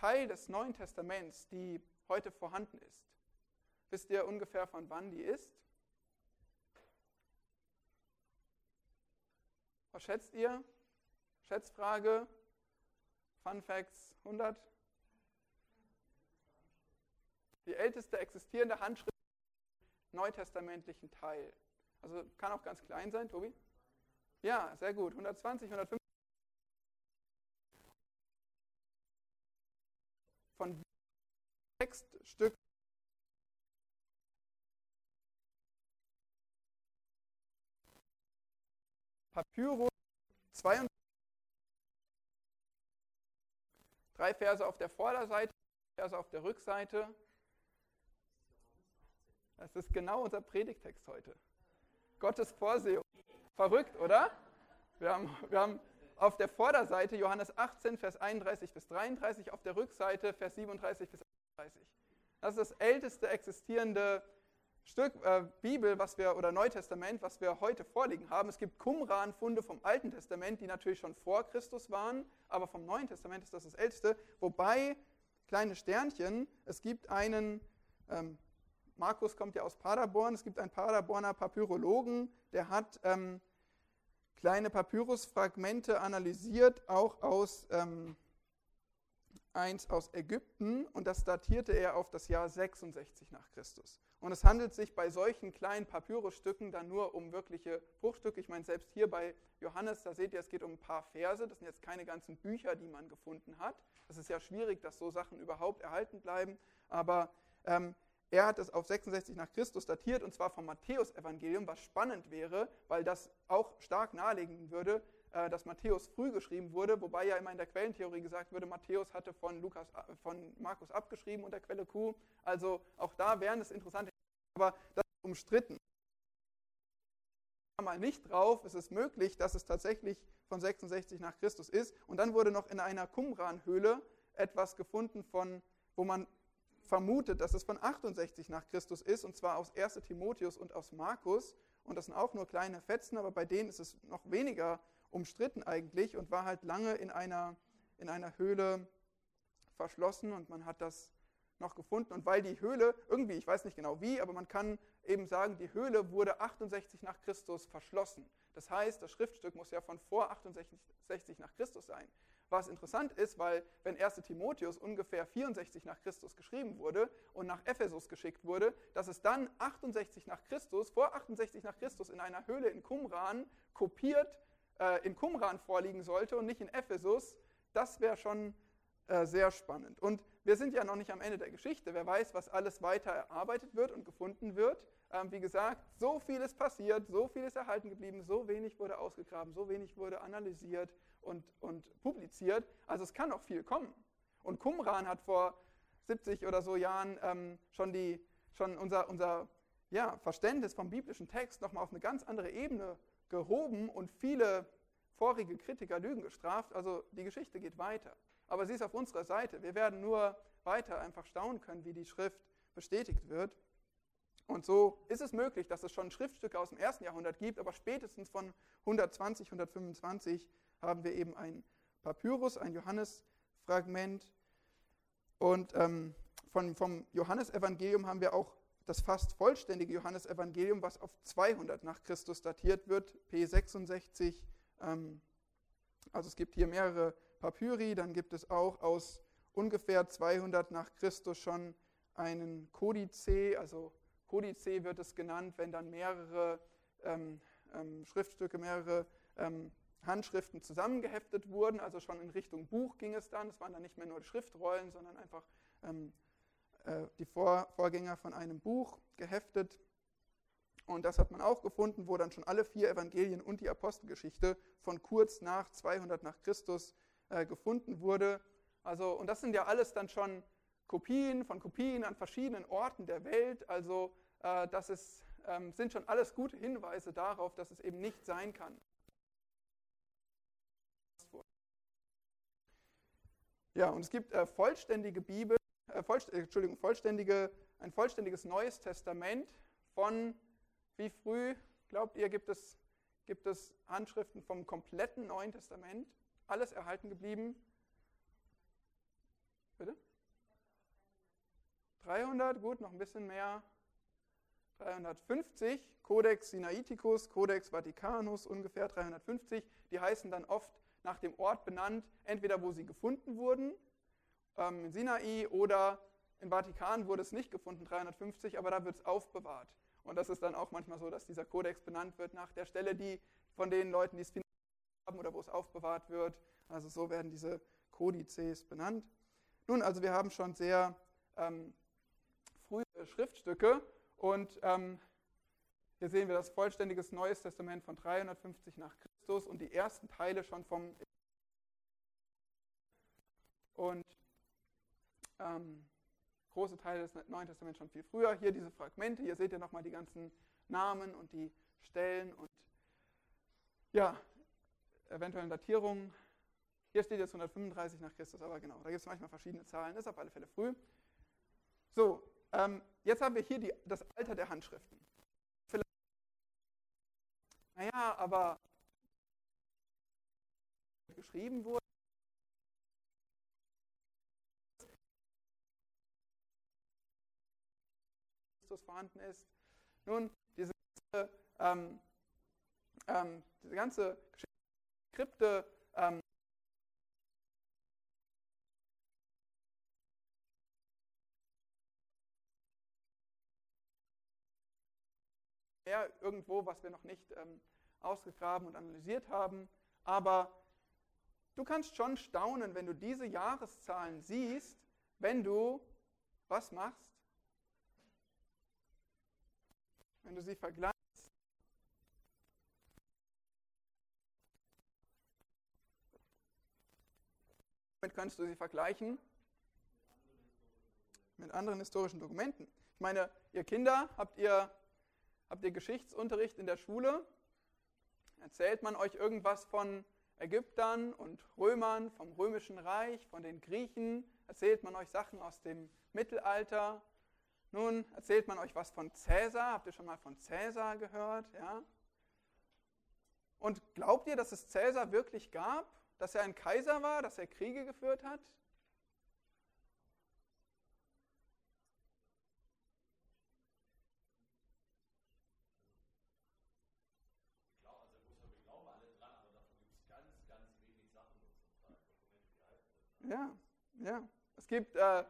[SPEAKER 1] Teil des Neuen Testaments, die heute vorhanden ist. Wisst ihr ungefähr, von wann die ist? Was schätzt ihr? Schätzfrage, Fun Facts 100. Die älteste existierende Handschrift im neutestamentlichen Teil. Also kann auch ganz klein sein, Tobi? Ja, sehr gut. 120, 150. von Textstück Papyrus 22 drei Verse auf der Vorderseite, Verse auf der Rückseite. Das ist genau unser Predigtext heute. Gottes Vorsehung. Verrückt, oder? Wir haben, wir haben auf der Vorderseite Johannes 18, Vers 31 bis 33, auf der Rückseite Vers 37 bis 38. Das ist das älteste existierende Stück äh, Bibel, was wir oder Neutestament, was wir heute vorliegen haben. Es gibt Qumran-Funde vom Alten Testament, die natürlich schon vor Christus waren, aber vom Neuen Testament ist das das älteste. Wobei kleine Sternchen, es gibt einen ähm, Markus kommt ja aus Paderborn, es gibt einen Paderborner Papyrologen, der hat ähm, kleine Papyrusfragmente analysiert, auch aus ähm, eins aus Ägypten, und das datierte er auf das Jahr 66 nach Christus. Und es handelt sich bei solchen kleinen Papyrusstücken dann nur um wirkliche Bruchstücke. Ich meine, selbst hier bei Johannes, da seht ihr, es geht um ein paar Verse. Das sind jetzt keine ganzen Bücher, die man gefunden hat. Es ist ja schwierig, dass so Sachen überhaupt erhalten bleiben. Aber ähm, er hat es auf 66 nach Christus datiert und zwar vom Matthäusevangelium, was spannend wäre, weil das auch stark nahelegen würde, dass Matthäus früh geschrieben wurde, wobei ja immer in der Quellentheorie gesagt würde, Matthäus hatte von, Lukas, äh, von Markus abgeschrieben unter Quelle Q. Also auch da wären es interessante, aber das ist umstritten. Mal nicht drauf, es ist möglich, dass es tatsächlich von 66 nach Christus ist. Und dann wurde noch in einer Qumran-Höhle etwas gefunden, von, wo man vermutet, dass es von 68 nach Christus ist, und zwar aus 1 Timotheus und aus Markus. Und das sind auch nur kleine Fetzen, aber bei denen ist es noch weniger umstritten eigentlich und war halt lange in einer, in einer Höhle verschlossen und man hat das noch gefunden. Und weil die Höhle, irgendwie, ich weiß nicht genau wie, aber man kann eben sagen, die Höhle wurde 68 nach Christus verschlossen. Das heißt, das Schriftstück muss ja von vor 68 nach Christus sein. Was interessant ist, weil wenn 1 Timotheus ungefähr 64 nach Christus geschrieben wurde und nach Ephesus geschickt wurde, dass es dann 68 nach Christus, vor 68 nach Christus in einer Höhle in Qumran kopiert äh, in Qumran vorliegen sollte und nicht in Ephesus, das wäre schon äh, sehr spannend. Und wir sind ja noch nicht am Ende der Geschichte. Wer weiß, was alles weiter erarbeitet wird und gefunden wird. Ähm, wie gesagt, so viel ist passiert, so viel ist erhalten geblieben, so wenig wurde ausgegraben, so wenig wurde analysiert und, und publiziert. Also es kann noch viel kommen. Und Qumran hat vor 70 oder so Jahren ähm, schon, die, schon unser, unser ja, Verständnis vom biblischen Text nochmal auf eine ganz andere Ebene gehoben und viele vorige Kritiker Lügen gestraft. Also die Geschichte geht weiter. Aber sie ist auf unserer Seite. Wir werden nur weiter einfach staunen können, wie die Schrift bestätigt wird. Und so ist es möglich, dass es schon Schriftstücke aus dem ersten Jahrhundert gibt, aber spätestens von 120, 125 haben wir eben ein Papyrus, ein Johannesfragment. Und ähm, von, vom Johannesevangelium haben wir auch das fast vollständige Johannesevangelium, was auf 200 nach Christus datiert wird, P66. Ähm, also es gibt hier mehrere Papyri, dann gibt es auch aus ungefähr 200 nach Christus schon einen Kodice, also Kodice wird es genannt, wenn dann mehrere ähm, ähm, Schriftstücke, mehrere ähm, Handschriften zusammengeheftet wurden, also schon in Richtung Buch ging es dann. Es waren dann nicht mehr nur Schriftrollen, sondern einfach ähm, äh, die Vor Vorgänger von einem Buch geheftet. Und das hat man auch gefunden, wo dann schon alle vier Evangelien und die Apostelgeschichte von kurz nach 200 nach Christus äh, gefunden wurde. Also, und das sind ja alles dann schon Kopien von Kopien an verschiedenen Orten der Welt. Also äh, das ist, ähm, sind schon alles gute Hinweise darauf, dass es eben nicht sein kann. Ja, und es gibt äh, vollständige Bibel, äh, vollst Entschuldigung, vollständige, ein vollständiges Neues Testament von wie früh, glaubt ihr, gibt es, gibt es Handschriften vom kompletten Neuen Testament? Alles erhalten geblieben? Bitte? 300, gut, noch ein bisschen mehr. 350, Codex Sinaiticus, Codex Vaticanus, ungefähr 350. Die heißen dann oft nach dem Ort benannt, entweder wo sie gefunden wurden, ähm, in Sinai, oder im Vatikan wurde es nicht gefunden, 350, aber da wird es aufbewahrt. Und das ist dann auch manchmal so, dass dieser Kodex benannt wird nach der Stelle, die von den Leuten, die es haben oder wo es aufbewahrt wird. Also so werden diese Kodizes benannt. Nun, also wir haben schon sehr ähm, frühe Schriftstücke und ähm, hier sehen wir das vollständiges Neues Testament von 350 nach Christus und die ersten Teile schon vom und ähm, große Teile des Neuen Testaments schon viel früher. Hier diese Fragmente, hier seht ihr nochmal die ganzen Namen und die Stellen und ja, eventuellen Datierungen. Hier steht jetzt 135 nach Christus, aber genau, da gibt es manchmal verschiedene Zahlen, ist auf alle Fälle früh. So, ähm, jetzt haben wir hier die, das Alter der Handschriften. Vielleicht, naja, aber geschrieben wurde, Christus vorhanden ist. Nun, diese ganze, ähm, ähm, diese ganze Skripte ähm, irgendwo, was wir noch nicht ähm, ausgegraben und analysiert haben. Aber du kannst schon staunen, wenn du diese Jahreszahlen siehst, wenn du was machst? Wenn du sie vergleichst. Damit kannst du sie vergleichen mit anderen historischen Dokumenten. Ich meine, ihr Kinder, habt ihr, habt ihr Geschichtsunterricht in der Schule? Erzählt man euch irgendwas von Ägyptern und Römern, vom römischen Reich, von den Griechen? Erzählt man euch Sachen aus dem Mittelalter? Nun erzählt man euch was von Cäsar. Habt ihr schon mal von Cäsar gehört? Ja? Und glaubt ihr, dass es Cäsar wirklich gab? Dass er ein Kaiser war, dass er Kriege geführt hat? Ja, ja. Es gibt, äh,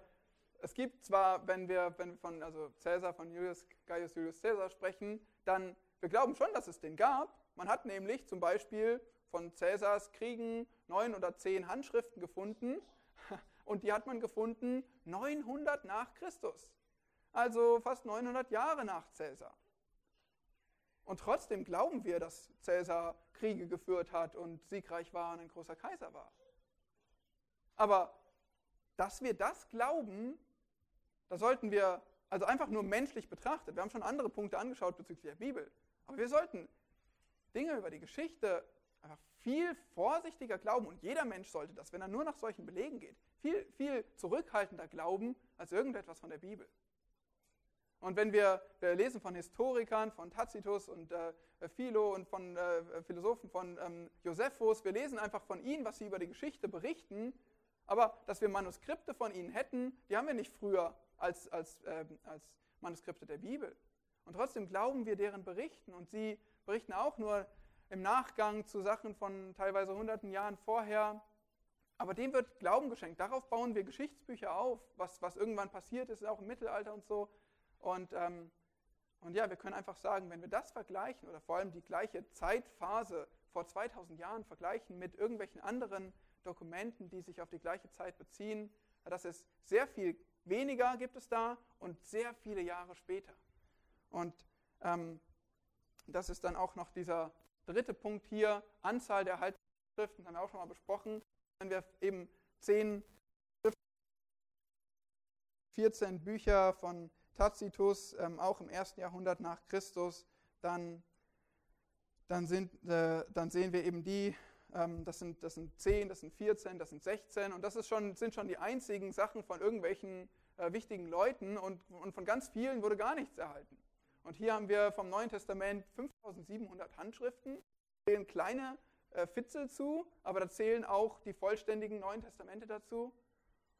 [SPEAKER 1] es gibt zwar, wenn wir, wenn wir von also Caesar, von Julius, Gaius Julius Caesar sprechen, dann, wir glauben schon, dass es den gab. Man hat nämlich zum Beispiel von Caesars Kriegen neun oder zehn Handschriften gefunden [LAUGHS] und die hat man gefunden 900 nach Christus. Also fast 900 Jahre nach Caesar. Und trotzdem glauben wir, dass Caesar Kriege geführt hat und siegreich war und ein großer Kaiser war. Aber dass wir das glauben, da sollten wir, also einfach nur menschlich betrachtet, wir haben schon andere Punkte angeschaut bezüglich der Bibel, aber wir sollten Dinge über die Geschichte einfach viel vorsichtiger glauben und jeder Mensch sollte das, wenn er nur nach solchen Belegen geht, viel, viel zurückhaltender glauben als irgendetwas von der Bibel. Und wenn wir, wir lesen von Historikern, von Tacitus und äh, Philo und von äh, Philosophen von ähm, Josephus, wir lesen einfach von ihnen, was sie über die Geschichte berichten, aber dass wir Manuskripte von ihnen hätten, die haben wir nicht früher als, als, äh, als Manuskripte der Bibel. Und trotzdem glauben wir deren Berichten und sie berichten auch nur im Nachgang zu Sachen von teilweise hunderten Jahren vorher. Aber dem wird Glauben geschenkt. Darauf bauen wir Geschichtsbücher auf, was, was irgendwann passiert ist, auch im Mittelalter und so. Und, ähm, und ja, wir können einfach sagen, wenn wir das vergleichen oder vor allem die gleiche Zeitphase vor 2000 Jahren vergleichen mit irgendwelchen anderen Dokumenten, die sich auf die gleiche Zeit beziehen. Das ist sehr viel weniger gibt es da und sehr viele Jahre später. Und ähm, das ist dann auch noch dieser dritte Punkt hier, Anzahl der Haltschriften, haben wir auch schon mal besprochen. Wenn wir eben 10, 14 Bücher von Tacitus, ähm, auch im ersten Jahrhundert nach Christus, dann, dann, sind, äh, dann sehen wir eben die das, sind, das sind 10, das sind 14, das sind 16 und das ist schon, sind schon die einzigen Sachen von irgendwelchen äh, wichtigen Leuten und, und von ganz vielen wurde gar nichts erhalten. Und hier haben wir vom Neuen Testament 5700 Handschriften, da zählen kleine äh, Fitzel zu, aber da zählen auch die vollständigen Neuen Testamente dazu.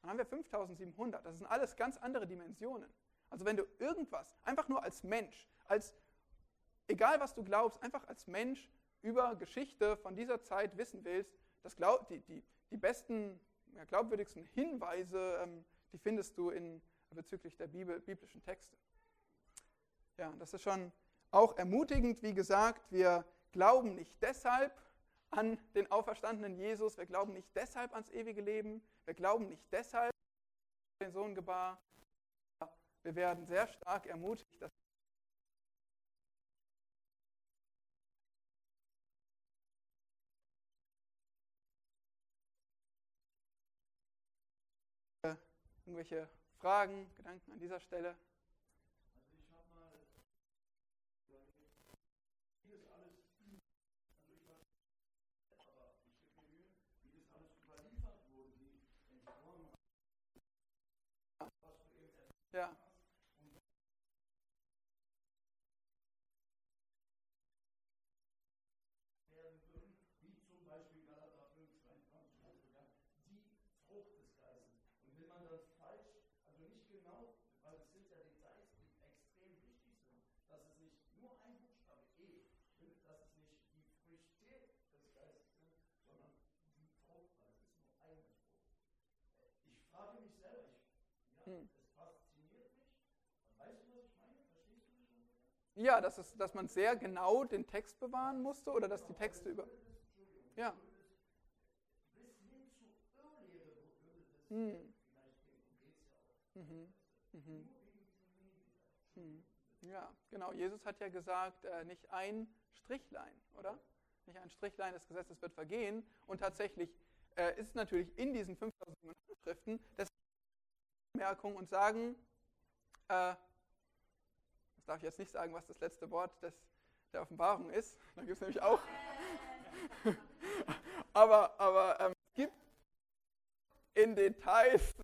[SPEAKER 1] Dann haben wir 5700. Das sind alles ganz andere Dimensionen. Also wenn du irgendwas, einfach nur als Mensch, als egal was du glaubst, einfach als Mensch über Geschichte von dieser Zeit wissen willst, das glaub, die, die, die besten, ja, glaubwürdigsten Hinweise, ähm, die findest du in, bezüglich der Bibel, biblischen Texte. Ja, das ist schon auch ermutigend. Wie gesagt, wir glauben nicht deshalb an den auferstandenen Jesus, wir glauben nicht deshalb ans ewige Leben, wir glauben nicht deshalb, den Sohn gebar. Wir werden sehr stark ermutigt, dass Irgendwelche Fragen, Gedanken an dieser Stelle? Also Hm. Ja, das ist, dass man sehr genau den Text bewahren musste oder dass die Texte über. Ja. Hm. Mhm. Mhm. Mhm. Ja, genau. Jesus hat ja gesagt, äh, nicht ein Strichlein, oder? Nicht ein Strichlein des Gesetzes wird vergehen. Und tatsächlich äh, ist natürlich in diesen 5000 Schriften, dass Merkung und sagen, äh, das darf ich jetzt nicht sagen, was das letzte Wort des, der Offenbarung ist. [LAUGHS] Da gibt es nämlich auch. [LAUGHS] aber aber ähm, es gibt in Details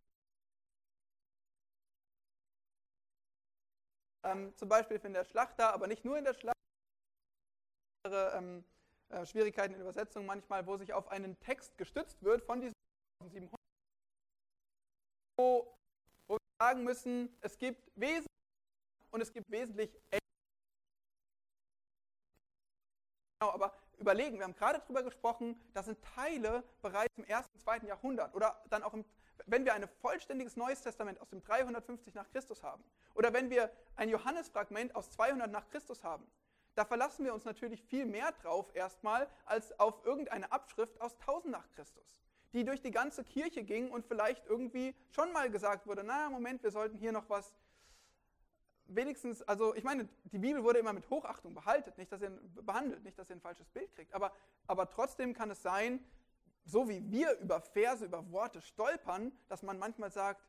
[SPEAKER 1] ähm, zum Beispiel in der Schlachter, aber nicht nur in der Schlachter, ähm, äh, Schwierigkeiten in Übersetzung manchmal, wo sich auf einen Text gestützt wird von diesen 700, wo, sagen müssen, es gibt wesentlich und es gibt wesentlich Genau, aber überlegen, wir haben gerade darüber gesprochen, da sind Teile bereits im ersten, zweiten Jahrhundert oder dann auch, im, wenn wir ein vollständiges Neues Testament aus dem 350 nach Christus haben oder wenn wir ein Johannesfragment aus 200 nach Christus haben, da verlassen wir uns natürlich viel mehr drauf erstmal als auf irgendeine Abschrift aus 1000 nach Christus, die durch die ganze Kirche ging und vielleicht irgendwie schon mal gesagt wurde, na Moment, wir sollten hier noch was wenigstens, also ich meine, die Bibel wurde immer mit Hochachtung behalten, nicht, dass ihr, behandelt, nicht, dass ihr ein falsches Bild kriegt, aber, aber trotzdem kann es sein, so wie wir über Verse, über Worte stolpern, dass man manchmal sagt,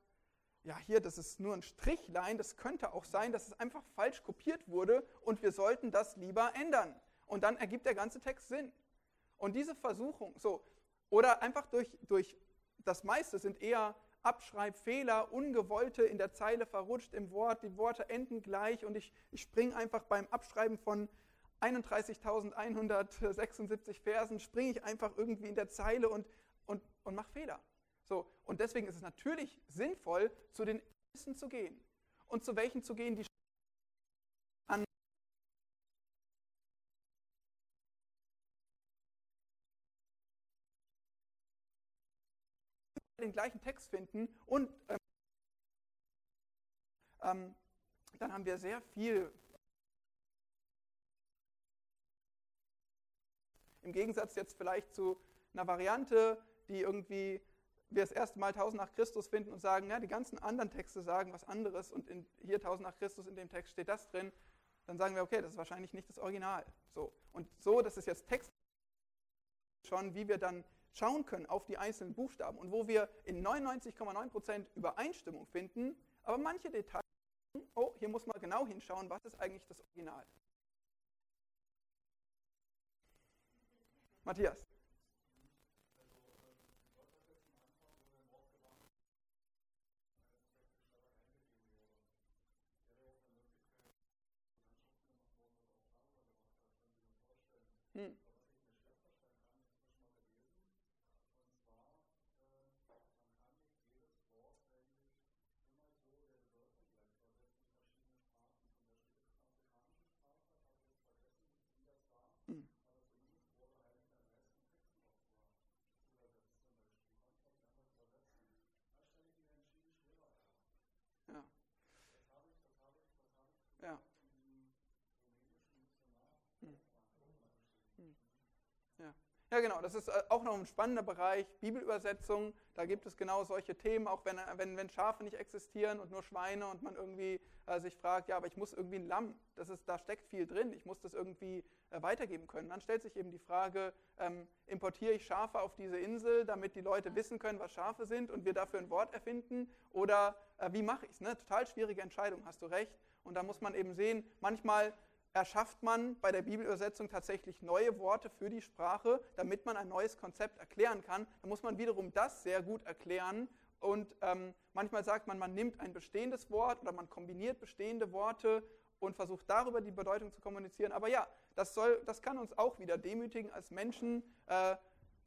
[SPEAKER 1] ja, hier, das ist nur ein Strichlein, das könnte auch sein, dass es einfach falsch kopiert wurde und wir sollten das lieber ändern. Und dann ergibt der ganze Text Sinn. Und diese Versuchung, so, oder einfach durch, durch das meiste sind eher Abschreibfehler, ungewollte in der Zeile verrutscht im Wort, die Worte enden gleich und ich, ich springe einfach beim Abschreiben von 31.176 Versen, springe ich einfach irgendwie in der Zeile und, und, und mache Fehler. So, und deswegen ist es natürlich sinnvoll, zu den Ältesten zu gehen. Und zu welchen zu gehen, die an den gleichen Text finden und ähm, ähm, dann haben wir sehr viel im Gegensatz jetzt vielleicht zu einer Variante, die irgendwie wir das erste Mal 1000 nach Christus finden und sagen, ja, die ganzen anderen Texte sagen was anderes und in, hier 1000 nach Christus in dem Text steht das drin, dann sagen wir, okay, das ist wahrscheinlich nicht das Original. So. Und so, das ist jetzt Text schon, wie wir dann schauen können auf die einzelnen Buchstaben und wo wir in 99,9% Übereinstimmung finden, aber manche Details, oh, hier muss man genau hinschauen, was ist eigentlich das Original. Matthias. Hm. Ja, genau, das ist äh, auch noch ein spannender Bereich, Bibelübersetzung. Da gibt es genau solche Themen, auch wenn, wenn, wenn Schafe nicht existieren und nur Schweine und man irgendwie äh, sich fragt, ja, aber ich muss irgendwie ein Lamm, das ist, da steckt viel drin, ich muss das irgendwie äh, weitergeben können. Dann stellt sich eben die Frage, ähm, importiere ich Schafe auf diese Insel, damit die Leute wissen können, was Schafe sind und wir dafür ein Wort erfinden? Oder äh, wie mache ich es? Ne? Total schwierige Entscheidung, hast du recht. Und da muss man eben sehen, manchmal erschafft man bei der Bibelübersetzung tatsächlich neue Worte für die Sprache, damit man ein neues Konzept erklären kann. Da muss man wiederum das sehr gut erklären. Und ähm, manchmal sagt man, man nimmt ein bestehendes Wort oder man kombiniert bestehende Worte und versucht darüber die Bedeutung zu kommunizieren. Aber ja, das, soll, das kann uns auch wieder demütigen als Menschen. Äh,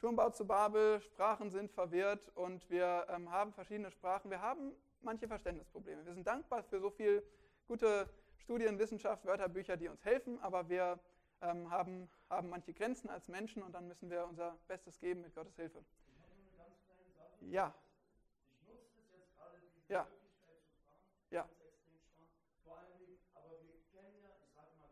[SPEAKER 1] Turmbau zu Babel, Sprachen sind verwirrt und wir ähm, haben verschiedene Sprachen. Wir haben manche Verständnisprobleme. Wir sind dankbar für so viel gute Studien, Wissenschaft, Wörterbücher, die uns helfen, aber wir ähm, haben, haben manche Grenzen als Menschen und dann müssen wir unser Bestes geben mit Gottes Hilfe. Ja. Ich nutze das jetzt gerade, diese ja. Ja. Vor allem, aber wir kennen ja, ich sage mal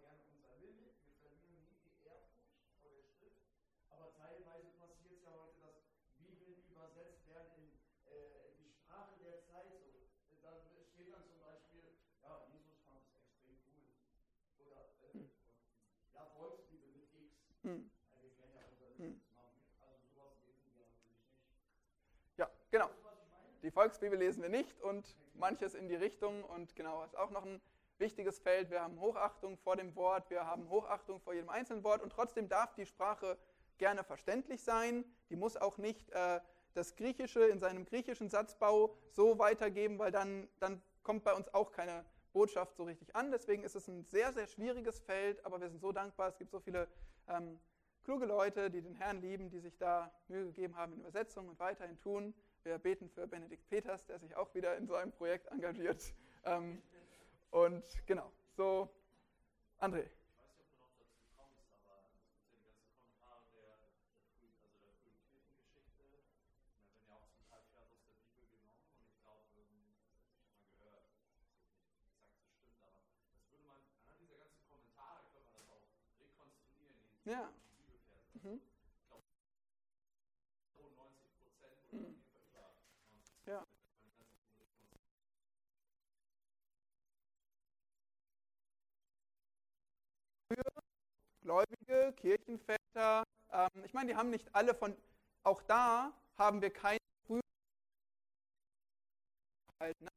[SPEAKER 1] die Volksbibel lesen wir nicht und manches in die Richtung. Und genau, ist auch noch ein wichtiges Feld. Wir haben Hochachtung vor dem Wort, wir haben Hochachtung vor jedem einzelnen Wort und trotzdem darf die Sprache gerne verständlich sein. Die muss auch nicht äh, das Griechische in seinem griechischen Satzbau so weitergeben, weil dann, dann kommt bei uns auch keine Botschaft so richtig an. Deswegen ist es ein sehr, sehr schwieriges Feld, aber wir sind so dankbar. Es gibt so viele ähm, kluge Leute, die den Herrn lieben, die sich da Mühe gegeben haben in Übersetzung und weiterhin tun. Wir beten für Benedikt Peters, der sich auch wieder in so einem Projekt engagiert. Ähm, und genau, so, André. Ja. Mhm. Ja. Für Gläubige, Kirchenväter, ähm, ich meine, die haben nicht alle von, auch da haben wir keine ne?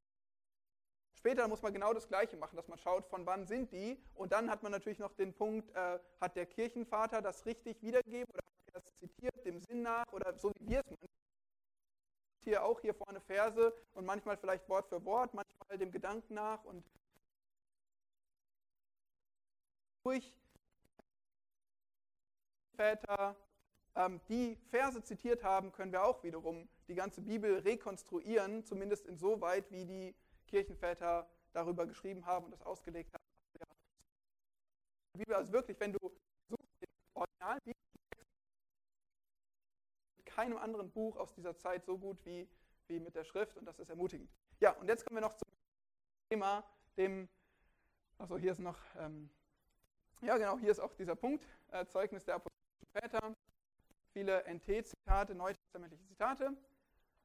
[SPEAKER 1] Später muss man genau das Gleiche machen, dass man schaut, von wann sind die. Und dann hat man natürlich noch den Punkt, äh, hat der Kirchenvater das richtig wiedergegeben oder hat er das zitiert, dem Sinn nach oder so wie wir es manchmal hier auch hier vorne Verse und manchmal vielleicht Wort für Wort, manchmal dem Gedanken nach und durch Väter, ähm, die Verse zitiert haben, können wir auch wiederum die ganze Bibel rekonstruieren, zumindest insoweit, wie die Kirchenväter darüber geschrieben haben und das ausgelegt haben. Die Bibel, also wirklich, wenn du suchst den Original mit keinem anderen Buch aus dieser Zeit so gut wie, wie mit der Schrift und das ist ermutigend. Ja, und jetzt kommen wir noch zum Thema, dem, also hier ist noch, ähm, ja genau, hier ist auch dieser Punkt, äh, Zeugnis der apostolischen Väter, viele NT-Zitate, neutestamentliche Zitate.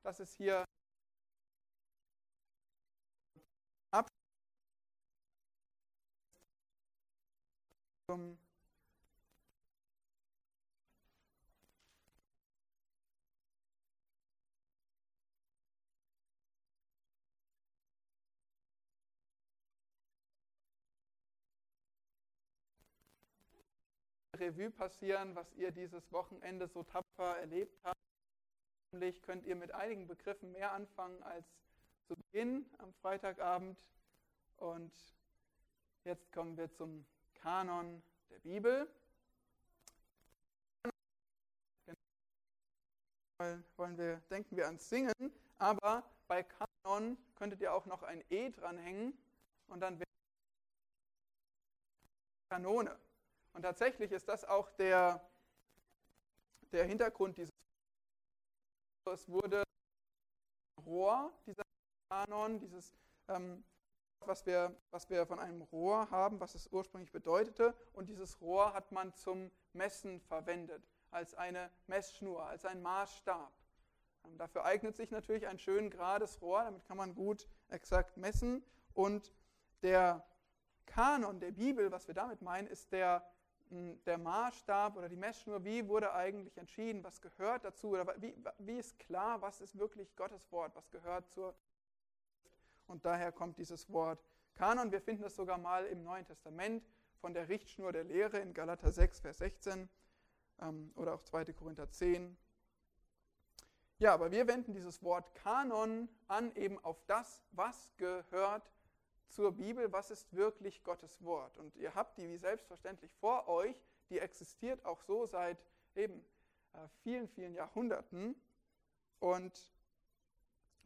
[SPEAKER 1] Das ist hier zum Revue passieren, was ihr dieses Wochenende so tapfer erlebt habt. Nämlich könnt ihr mit einigen Begriffen mehr anfangen als zu Beginn am Freitagabend. Und jetzt kommen wir zum Kanon der Bibel. Wollen wir, denken wir ans Singen, aber bei Kanon könntet ihr auch noch ein E dranhängen und dann wäre Kanone. Und tatsächlich ist das auch der, der Hintergrund dieses. Es wurde Rohr, dieser Kanon, dieses ähm, was wir, was wir von einem Rohr haben, was es ursprünglich bedeutete. Und dieses Rohr hat man zum Messen verwendet, als eine Messschnur, als ein Maßstab. Ähm, dafür eignet sich natürlich ein schön gerades Rohr, damit kann man gut exakt messen. Und der Kanon der Bibel, was wir damit meinen, ist der, der Maßstab oder die Messschnur. Wie wurde eigentlich entschieden, was gehört dazu? Oder wie, wie ist klar, was ist wirklich Gottes Wort, was gehört zur und daher kommt dieses Wort Kanon. Wir finden es sogar mal im Neuen Testament von der Richtschnur der Lehre in Galater 6, Vers 16 ähm, oder auch 2. Korinther 10. Ja, aber wir wenden dieses Wort Kanon an eben auf das, was gehört zur Bibel, was ist wirklich Gottes Wort. Und ihr habt die wie selbstverständlich vor euch, die existiert auch so seit eben äh, vielen, vielen Jahrhunderten. Und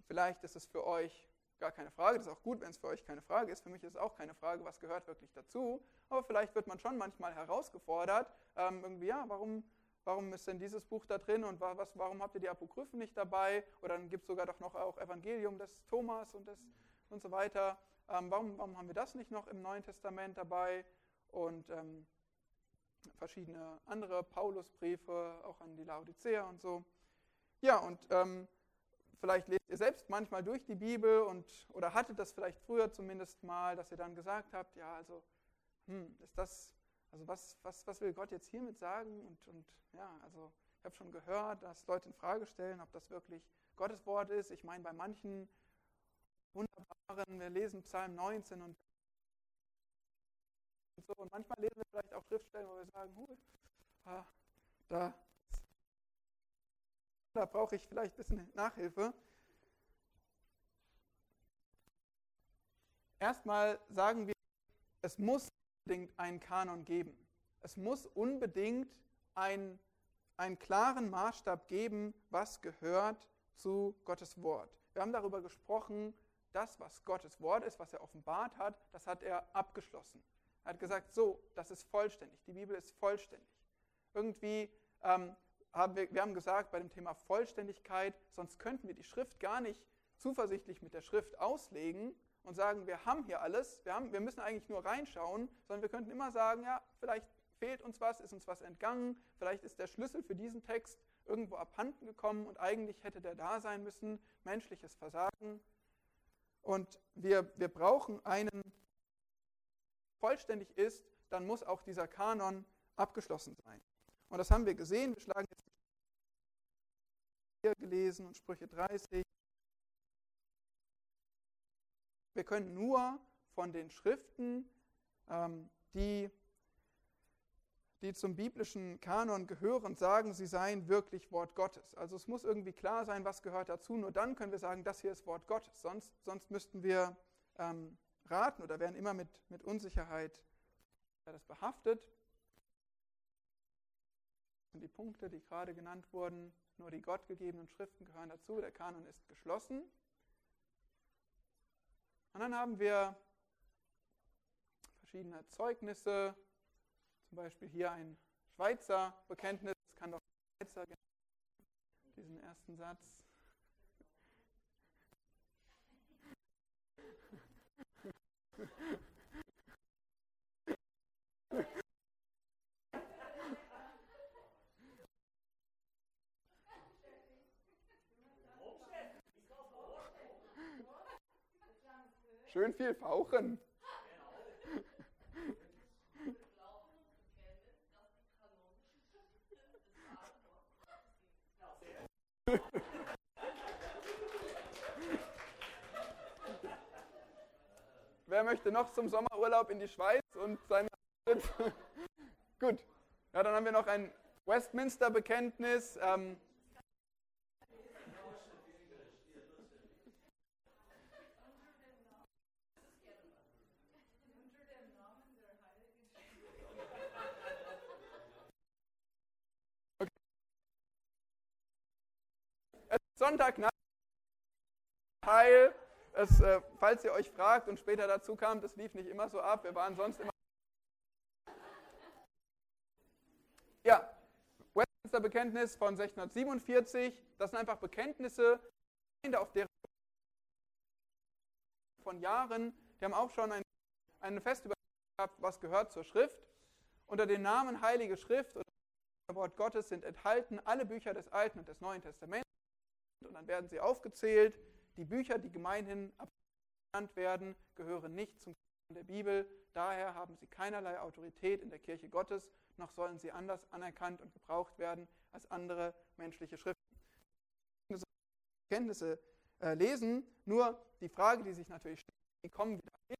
[SPEAKER 1] vielleicht ist es für euch gar keine Frage. Das ist auch gut, wenn es für euch keine Frage ist. Für mich ist es auch keine Frage, was gehört wirklich dazu. Aber vielleicht wird man schon manchmal herausgefordert, ähm, irgendwie, ja, warum, warum ist denn dieses Buch da drin und was, warum habt ihr die Apokryphen nicht dabei? Oder dann gibt es sogar doch noch auch Evangelium des Thomas und, des, und so weiter. Ähm, warum, warum haben wir das nicht noch im Neuen Testament dabei? Und ähm, verschiedene andere Paulusbriefe, auch an die Laodicea und so. Ja, und ähm, Vielleicht lest ihr selbst manchmal durch die Bibel und oder hattet das vielleicht früher zumindest mal, dass ihr dann gesagt habt, ja, also hm, ist das Also was, was, was will Gott jetzt hiermit sagen? Und, und ja, also ich habe schon gehört, dass Leute in Frage stellen, ob das wirklich Gottes Wort ist. Ich meine, bei manchen wunderbaren, wir lesen Psalm 19 und so, und manchmal lesen wir vielleicht auch Schriftstellen, wo wir sagen, hui, ah, da, da brauche ich vielleicht ein bisschen Nachhilfe. Erstmal sagen wir, es muss unbedingt einen Kanon geben. Es muss unbedingt ein, einen klaren Maßstab geben, was gehört zu Gottes Wort. Wir haben darüber gesprochen, das, was Gottes Wort ist, was er offenbart hat, das hat er abgeschlossen. Er hat gesagt, so, das ist vollständig. Die Bibel ist vollständig. Irgendwie ähm, haben wir, wir haben gesagt, bei dem Thema Vollständigkeit, sonst könnten wir die Schrift gar nicht zuversichtlich mit der Schrift auslegen, und sagen, wir haben hier alles, wir, haben, wir müssen eigentlich nur reinschauen, sondern wir könnten immer sagen, ja, vielleicht fehlt uns was, ist uns was entgangen, vielleicht ist der Schlüssel für diesen Text irgendwo abhanden gekommen und eigentlich hätte der da sein müssen, menschliches Versagen. Und wir, wir brauchen einen, vollständig ist, dann muss auch dieser Kanon abgeschlossen sein. Und das haben wir gesehen, wir schlagen jetzt hier gelesen und Sprüche 30, wir können nur von den Schriften, ähm, die, die zum biblischen Kanon gehören, sagen, sie seien wirklich Wort Gottes. Also es muss irgendwie klar sein, was gehört dazu. Nur dann können wir sagen, das hier ist Wort Gottes. Sonst, sonst müssten wir ähm, raten oder wären immer mit, mit Unsicherheit das behaftet. Und die Punkte, die gerade genannt wurden, nur die gottgegebenen Schriften gehören dazu. Der Kanon ist geschlossen. Und dann haben wir verschiedene Zeugnisse, zum Beispiel hier ein Schweizer Bekenntnis, das kann doch Schweizer diesen ersten Satz. Schön viel fauchen. [LAUGHS] Wer möchte noch zum Sommerurlaub in die Schweiz und seine [LAUGHS] Gut. Ja, dann haben wir noch ein Westminster-Bekenntnis. Ähm, Sonntagnacht Teil. Es, äh, falls ihr euch fragt und später dazu kam, das lief nicht immer so ab. Wir waren sonst immer. Ja, Westminster Bekenntnis von 1647. Das sind einfach Bekenntnisse, auf deren von Jahren, die haben auch schon ein, eine feste gehabt, was gehört zur Schrift. Unter dem Namen Heilige Schrift oder Wort Gottes sind enthalten alle Bücher des Alten und des Neuen Testaments und dann werden sie aufgezählt. Die Bücher, die gemeinhin genannt werden, gehören nicht zum der Bibel. Daher haben sie keinerlei Autorität in der Kirche Gottes, noch sollen sie anders anerkannt und gebraucht werden als andere menschliche Schriften. Kenntnisse äh, lesen, nur die Frage, die sich natürlich stellt, wie kommen wir dahin?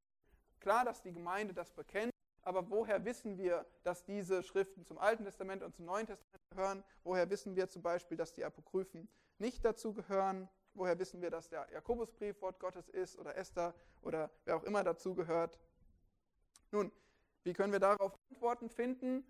[SPEAKER 1] Klar, dass die Gemeinde das bekennt, aber woher wissen wir, dass diese Schriften zum Alten Testament und zum Neuen Testament gehören? Woher wissen wir zum Beispiel, dass die Apokryphen nicht dazu gehören? Woher wissen wir, dass der Jakobusbrief Wort Gottes ist oder Esther oder wer auch immer dazu gehört? Nun, wie können wir darauf Antworten finden?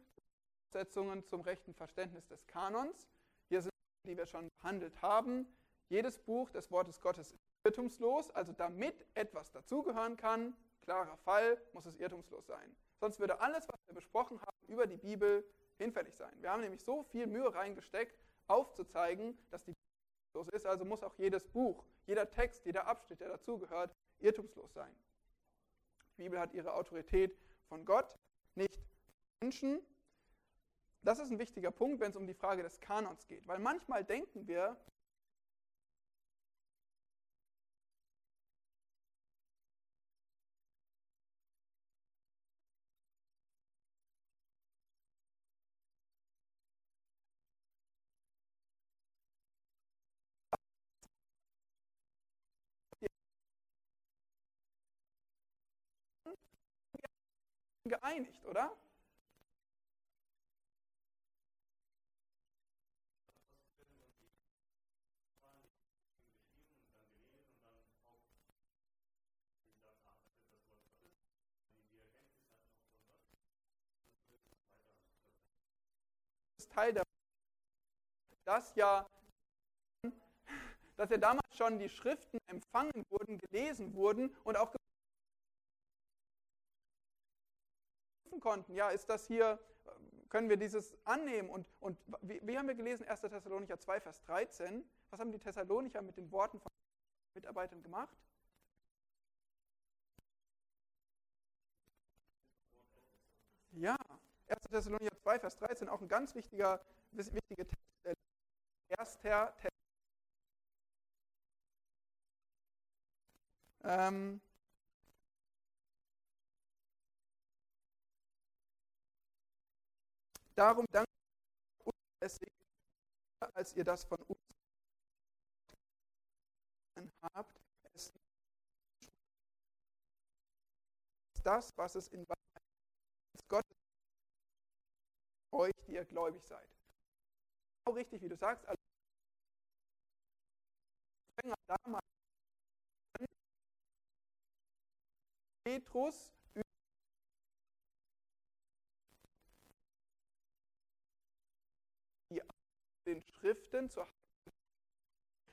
[SPEAKER 1] Voraussetzungen zum rechten Verständnis des Kanons. Hier sind die wir schon behandelt haben. Jedes Buch des Wortes Gottes ist irrtumslos, also damit etwas dazugehören kann, klarer Fall, muss es irrtumslos sein. Sonst würde alles, was wir besprochen haben über die Bibel, hinfällig sein. Wir haben nämlich so viel Mühe reingesteckt, aufzuzeigen, dass die irrtumslos ist, also muss auch jedes Buch, jeder Text, jeder Abschnitt, der dazugehört, irrtumslos sein. Die Bibel hat ihre Autorität von Gott, nicht von Menschen. Das ist ein wichtiger Punkt, wenn es um die Frage des Kanons geht, weil manchmal denken wir, geeinigt, oder? Teil der dass ja, dass ja damals schon die Schriften empfangen wurden, gelesen wurden und auch konnten. Ja, ist das hier, können wir dieses annehmen? Und, und wie, wie haben wir gelesen? 1. Thessalonicher 2, Vers 13. Was haben die Thessalonicher mit den Worten von Mitarbeitern gemacht? Ja, 1. Thessalonicher 2, Vers 13, auch ein ganz wichtiger, wichtiger Text. Erster ähm, Darum danke ich als ihr das von uns habt, es das, was es in Gottes euch, die ihr gläubig seid. Genau richtig, wie du sagst, alle damals Petrus die den Schriften zur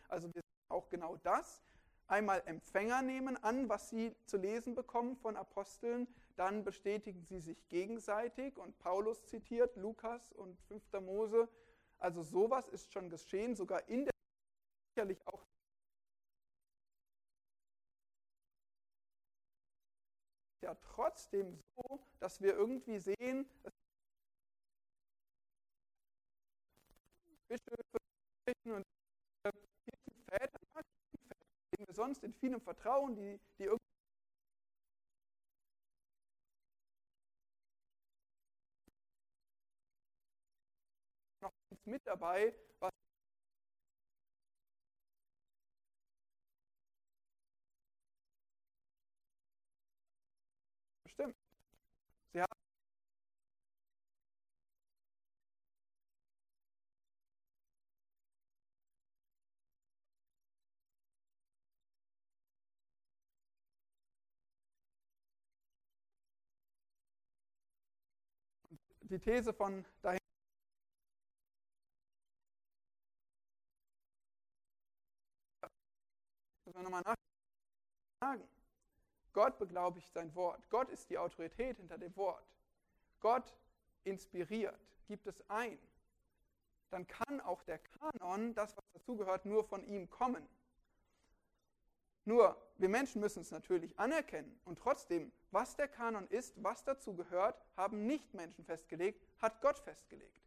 [SPEAKER 1] also wir auch genau das einmal Empfänger nehmen an, was sie zu lesen bekommen von Aposteln, dann bestätigen sie sich gegenseitig und Paulus zitiert Lukas und 5. Mose. Also sowas ist schon geschehen, sogar in der sicherlich auch ja trotzdem so, dass wir irgendwie sehen, Bischöfe und Kirchenväter, denen wir sonst in vielem vertrauen, die, die irgendwie noch mit dabei, was bestimmt. Sie haben die These von dahin. Nochmal nachfragen. Gott beglaubigt sein Wort. Gott ist die Autorität hinter dem Wort. Gott inspiriert, gibt es ein. Dann kann auch der Kanon, das was dazugehört, nur von ihm kommen. Nur, wir Menschen müssen es natürlich anerkennen. Und trotzdem, was der Kanon ist, was dazu gehört, haben nicht Menschen festgelegt, hat Gott festgelegt.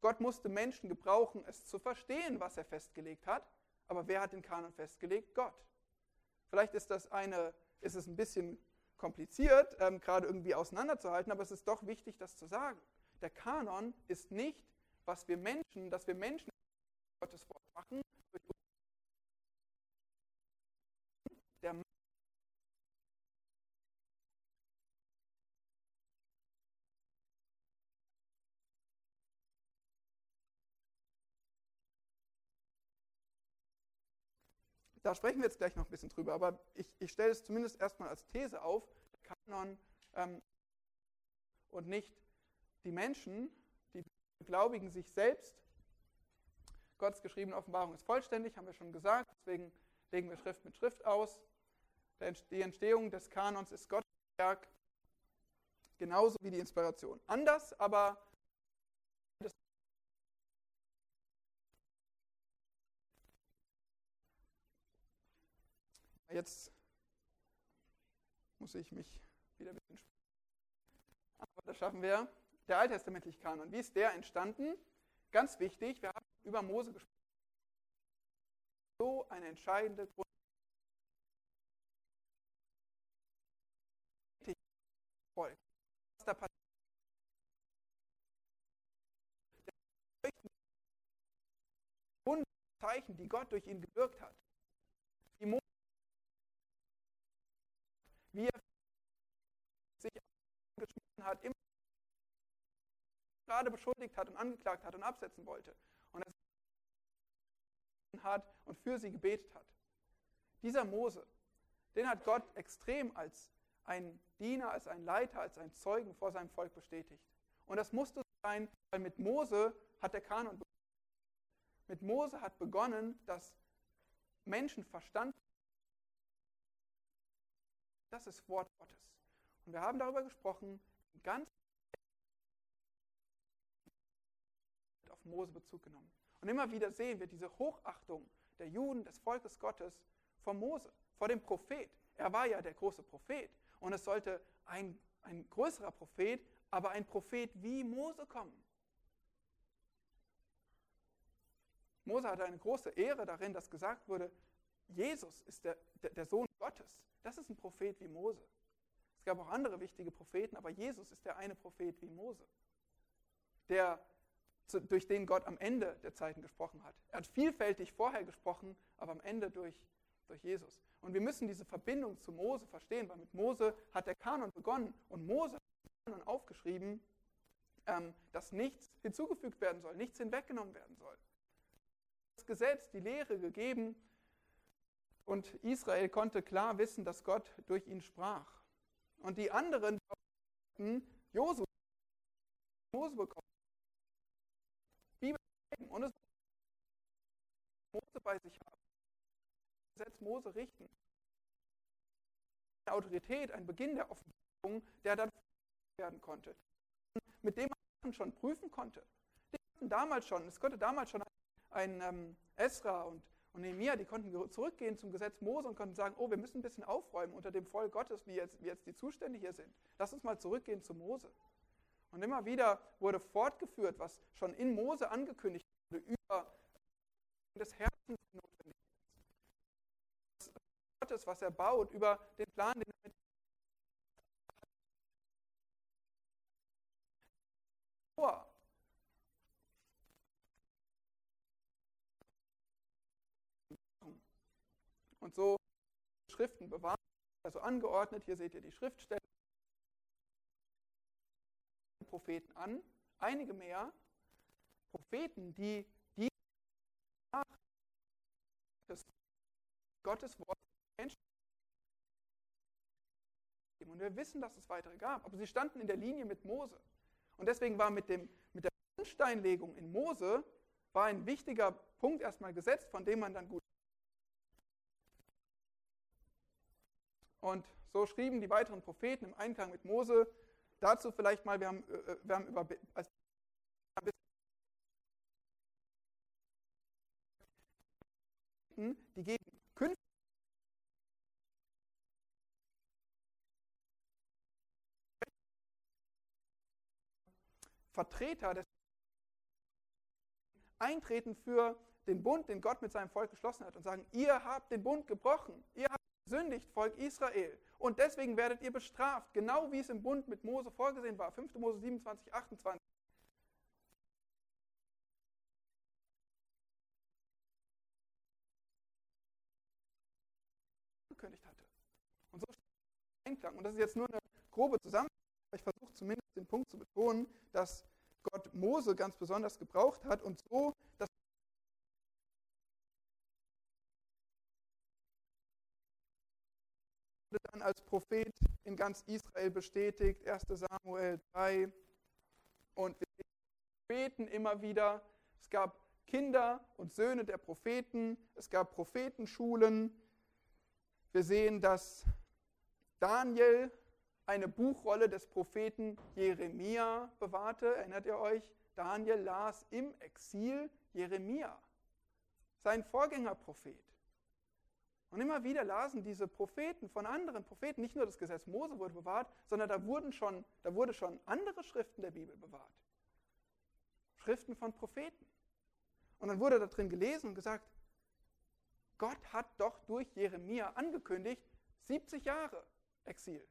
[SPEAKER 1] Gott musste Menschen gebrauchen, es zu verstehen, was er festgelegt hat. Aber wer hat den Kanon festgelegt? Gott. Vielleicht ist das eine, ist es ein bisschen kompliziert, ähm, gerade irgendwie auseinanderzuhalten, aber es ist doch wichtig, das zu sagen. Der Kanon ist nicht, was wir Menschen, dass wir Menschen Gottes Wort machen, Da sprechen wir jetzt gleich noch ein bisschen drüber, aber ich, ich stelle es zumindest erstmal als These auf, der Kanon ähm, und nicht die Menschen, die beglaubigen sich selbst. Gottes geschriebene Offenbarung ist vollständig, haben wir schon gesagt, deswegen legen wir Schrift mit Schrift aus. Die Entstehung des Kanons ist Gottes Werk, genauso wie die Inspiration. Anders, aber Jetzt muss ich mich wieder ein bisschen Aber das schaffen wir. Der alttestamentliche Kanon, wie ist der entstanden? Ganz wichtig, wir haben über Mose gesprochen. So eine entscheidende Grund. Was da passiert. Zeichen, die Gott durch ihn gewirkt hat. Mose wie er sich geschnitten hat, immer gerade beschuldigt hat und angeklagt hat und absetzen wollte. Und er hat und für sie gebetet hat. Dieser Mose, den hat Gott extrem als ein Diener, als ein Leiter, als ein Zeugen vor seinem Volk bestätigt. Und das musste sein, weil mit Mose hat der Kanon begonnen. Mit Mose hat begonnen, dass Menschen verstanden das ist Wort Gottes. Und wir haben darüber gesprochen, ganz auf Mose Bezug genommen. Und immer wieder sehen wir diese Hochachtung der Juden, des Volkes Gottes vor Mose, vor dem Prophet. Er war ja der große Prophet. Und es sollte ein, ein größerer Prophet, aber ein Prophet wie Mose kommen. Mose hatte eine große Ehre darin, dass gesagt wurde, Jesus ist der, der, der Sohn Gottes. Das ist ein Prophet wie Mose. Es gab auch andere wichtige Propheten, aber Jesus ist der eine Prophet wie Mose, der, durch den Gott am Ende der Zeiten gesprochen hat. Er hat vielfältig vorher gesprochen, aber am Ende durch, durch Jesus. Und wir müssen diese Verbindung zu Mose verstehen, weil mit Mose hat der Kanon begonnen und Mose hat den Kanon aufgeschrieben, ähm, dass nichts hinzugefügt werden soll, nichts hinweggenommen werden soll. Das Gesetz, die Lehre gegeben, und Israel konnte klar wissen, dass Gott durch ihn sprach. Und die anderen Josu, Mose bekommen, Bibel und es Mose bei sich haben. Gesetz Mose richten. Eine Autorität, ein Beginn der Offenbarung, der dann werden konnte. Mit dem man schon prüfen konnte. Die konnten damals schon, es konnte damals schon ein, ähm, Esra und und Nehemiah, die konnten zurückgehen zum Gesetz Mose und konnten sagen, oh, wir müssen ein bisschen aufräumen unter dem Volk Gottes, wie jetzt, wie jetzt die Zustände hier sind. Lass uns mal zurückgehen zu Mose. Und immer wieder wurde fortgeführt, was schon in Mose angekündigt wurde, über des Herzens. Gottes, was er baut, über den Plan, den er mit vor und so Schriften bewahrt, also angeordnet. Hier seht ihr die Schriftstellen. Propheten an, einige mehr Propheten, die die nach Gottes Wort Menschen und wir wissen, dass es weitere gab, aber sie standen in der Linie mit Mose. Und deswegen war mit, dem, mit der Grundsteinlegung in Mose war ein wichtiger Punkt erstmal gesetzt, von dem man dann gut Und so schrieben die weiteren Propheten im Einklang mit Mose. Dazu vielleicht mal, wir haben, äh, äh, wir haben über als die gegen künftige Vertreter des eintreten für den Bund, den Gott mit seinem Volk geschlossen hat und sagen, ihr habt den Bund gebrochen, ihr habt sündigt, Volk Israel. Und deswegen werdet ihr bestraft, genau wie es im Bund mit Mose vorgesehen war. 5. Mose 27, 28. angekündigt hatte. Und so Einklang. Und das ist jetzt nur eine grobe Zusammenfassung. Ich versuche zumindest den Punkt zu betonen, dass Gott Mose ganz besonders gebraucht hat und so das dann als Prophet in ganz Israel bestätigt, 1 Samuel 3. Und wir beten immer wieder. Es gab Kinder und Söhne der Propheten, es gab Prophetenschulen. Wir sehen, dass Daniel eine Buchrolle des Propheten Jeremia bewahrte. Erinnert ihr euch? Daniel las im Exil Jeremia, sein Vorgängerprophet. Und immer wieder lasen diese Propheten von anderen Propheten, nicht nur das Gesetz Mose wurde bewahrt, sondern da, wurden schon, da wurde schon andere Schriften der Bibel bewahrt. Schriften von Propheten. Und dann wurde da drin gelesen und gesagt, Gott hat doch durch Jeremia angekündigt, 70 Jahre Exil.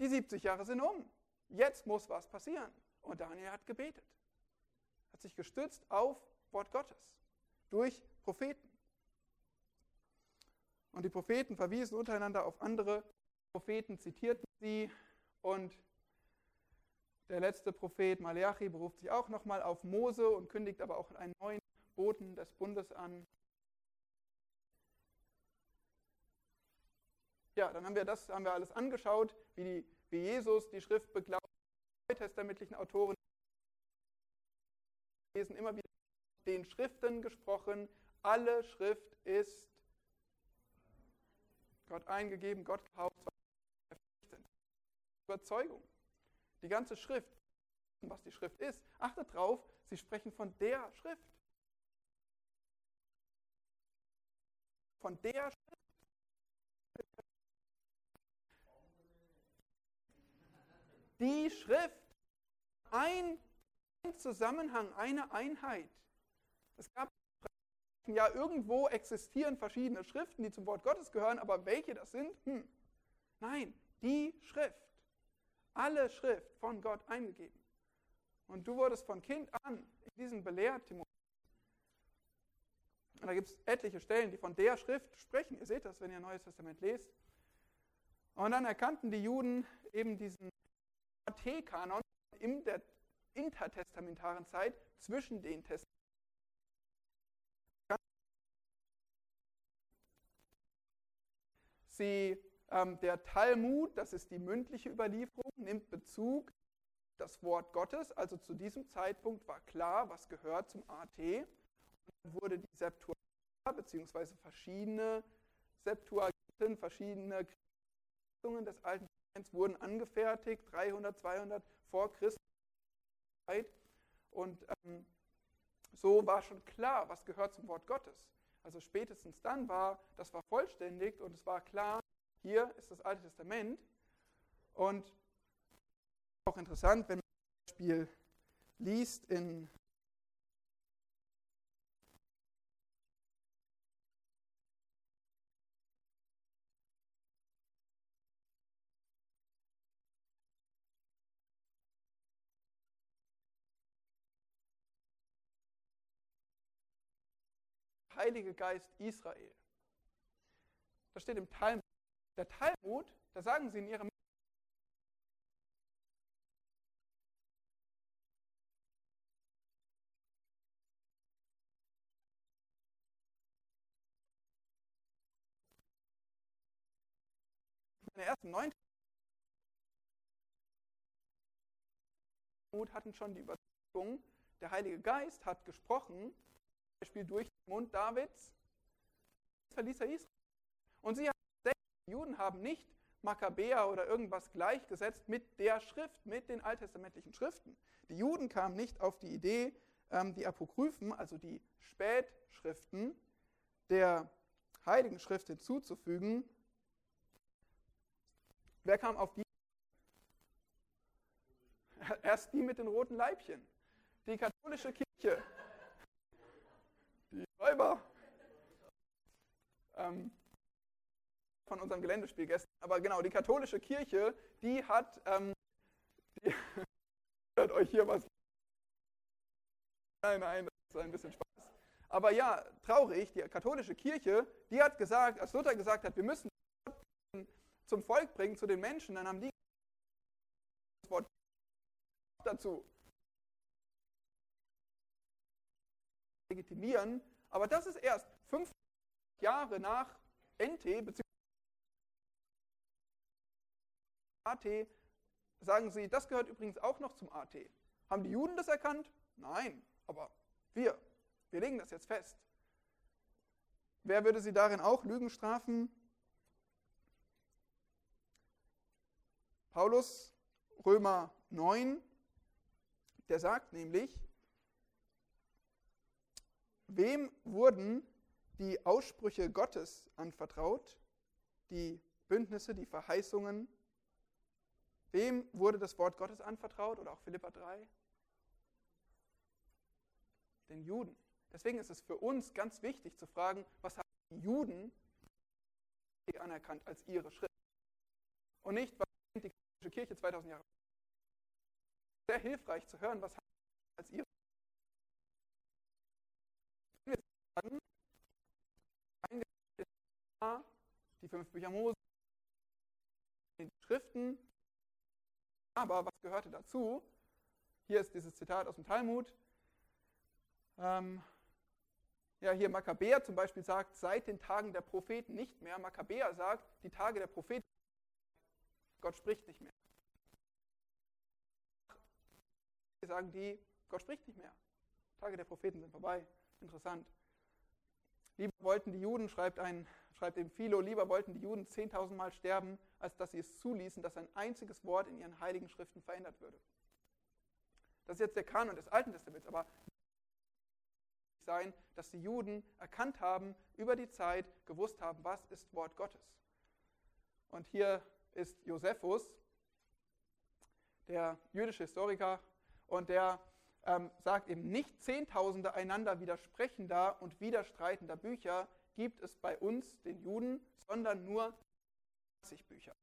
[SPEAKER 1] Die 70 Jahre sind um. Jetzt muss was passieren. Und Daniel hat gebetet. Hat sich gestützt auf Wort Gottes durch Propheten. Und die Propheten verwiesen untereinander auf andere Propheten, zitierten sie und Der letzte Prophet Malachi beruft sich auch nochmal auf Mose und kündigt aber auch einen neuen Boten des Bundes an. Ja, dann haben wir das haben wir alles angeschaut, wie, die, wie Jesus die Schrift beglaubt. Neutestamentlichen Autoren lesen immer wieder den Schriften gesprochen. Alle Schrift ist Gott eingegeben, Gott gehaucht, Überzeugung. Die ganze Schrift, was die Schrift ist, achtet drauf, sie sprechen von der Schrift. Von der Schrift. Die Schrift. Ein Zusammenhang, eine Einheit. Es gab ja irgendwo existieren verschiedene Schriften, die zum Wort Gottes gehören, aber welche das sind? Hm. Nein, die Schrift. Alle Schrift von Gott eingegeben. Und du wurdest von Kind an in diesen belehrt, Timotheus. Und da gibt es etliche Stellen, die von der Schrift sprechen. Ihr seht das, wenn ihr Neues Testament lest. Und dann erkannten die Juden eben diesen T-Kanon in der intertestamentaren Zeit zwischen den Testamenten. Sie, ähm, der Talmud, das ist die mündliche Überlieferung, nimmt Bezug auf das Wort Gottes. Also zu diesem Zeitpunkt war klar, was gehört zum AT. Und dann wurde die Septuaginta, beziehungsweise verschiedene Septuaginten, verschiedene Christungen des Alten wurden angefertigt, 300, 200 vor Christus. Und ähm, so war schon klar, was gehört zum Wort Gottes. Also spätestens dann war, das war vollständig und es war klar, hier ist das Alte Testament. Und auch interessant, wenn man zum Beispiel liest in Heilige Geist Israel. Das steht im Talmud. Der Talmud, da sagen sie in ihrem in der ersten neun hatten schon die Überzeugung, der Heilige Geist hat gesprochen Beispiel durch den Mund Davids, verließ er Israel. Und sie haben, Juden haben nicht Makkabäer oder irgendwas gleichgesetzt mit der Schrift, mit den alttestamentlichen Schriften. Die Juden kamen nicht auf die Idee, ähm, die Apokryphen, also die Spätschriften der Heiligen Schrift hinzuzufügen. Wer kam auf die? [LAUGHS] Erst die mit den roten Leibchen. Die katholische Kirche Räuber ähm, von unserem Geländespiel gestern. Aber genau, die katholische Kirche, die hat, ähm, die [LAUGHS] hört euch hier was. Nein, nein, das ist ein bisschen Spaß. Aber ja, traurig, die katholische Kirche, die hat gesagt, als Luther gesagt hat, wir müssen zum Volk bringen, zu den Menschen, dann haben die das Wort dazu. legitimieren, aber das ist erst fünf Jahre nach NT bzw. AT, sagen sie, das gehört übrigens auch noch zum AT. Haben die Juden das erkannt? Nein, aber wir, wir legen das jetzt fest. Wer würde sie darin auch Lügen strafen? Paulus, Römer 9, der sagt nämlich, Wem wurden die Aussprüche Gottes anvertraut, die Bündnisse, die Verheißungen? Wem wurde das Wort Gottes anvertraut oder auch Philippa 3? Den Juden. Deswegen ist es für uns ganz wichtig zu fragen, was haben die Juden anerkannt als ihre Schrift? Und nicht, was die katholische Kirche 2000 Jahre. Sehr hilfreich zu hören, was haben sie als ihre die fünf Bücher Mose, die Schriften. Aber was gehörte dazu? hier ist dieses Zitat aus dem Talmud. Ähm, ja, hier Makkabäer zum Beispiel sagt, seit den Tagen der Propheten nicht mehr. Makkabäer sagt, die Tage der Propheten, Gott spricht nicht mehr. Sagen die, Gott spricht nicht mehr. Tage der Propheten sind vorbei. Interessant. Lieber wollten die Juden, schreibt, ein, schreibt eben Philo, lieber wollten die Juden 10.000 Mal sterben, als dass sie es zuließen, dass ein einziges Wort in ihren heiligen Schriften verändert würde. Das ist jetzt der Kanon des Alten Testaments, aber sein, dass die Juden erkannt haben, über die Zeit gewusst haben, was ist Wort Gottes. Und hier ist Josephus, der jüdische Historiker, und der ähm, sagt eben nicht Zehntausende einander widersprechender und widerstreitender Bücher gibt es bei uns, den Juden, sondern nur 20 Bücher,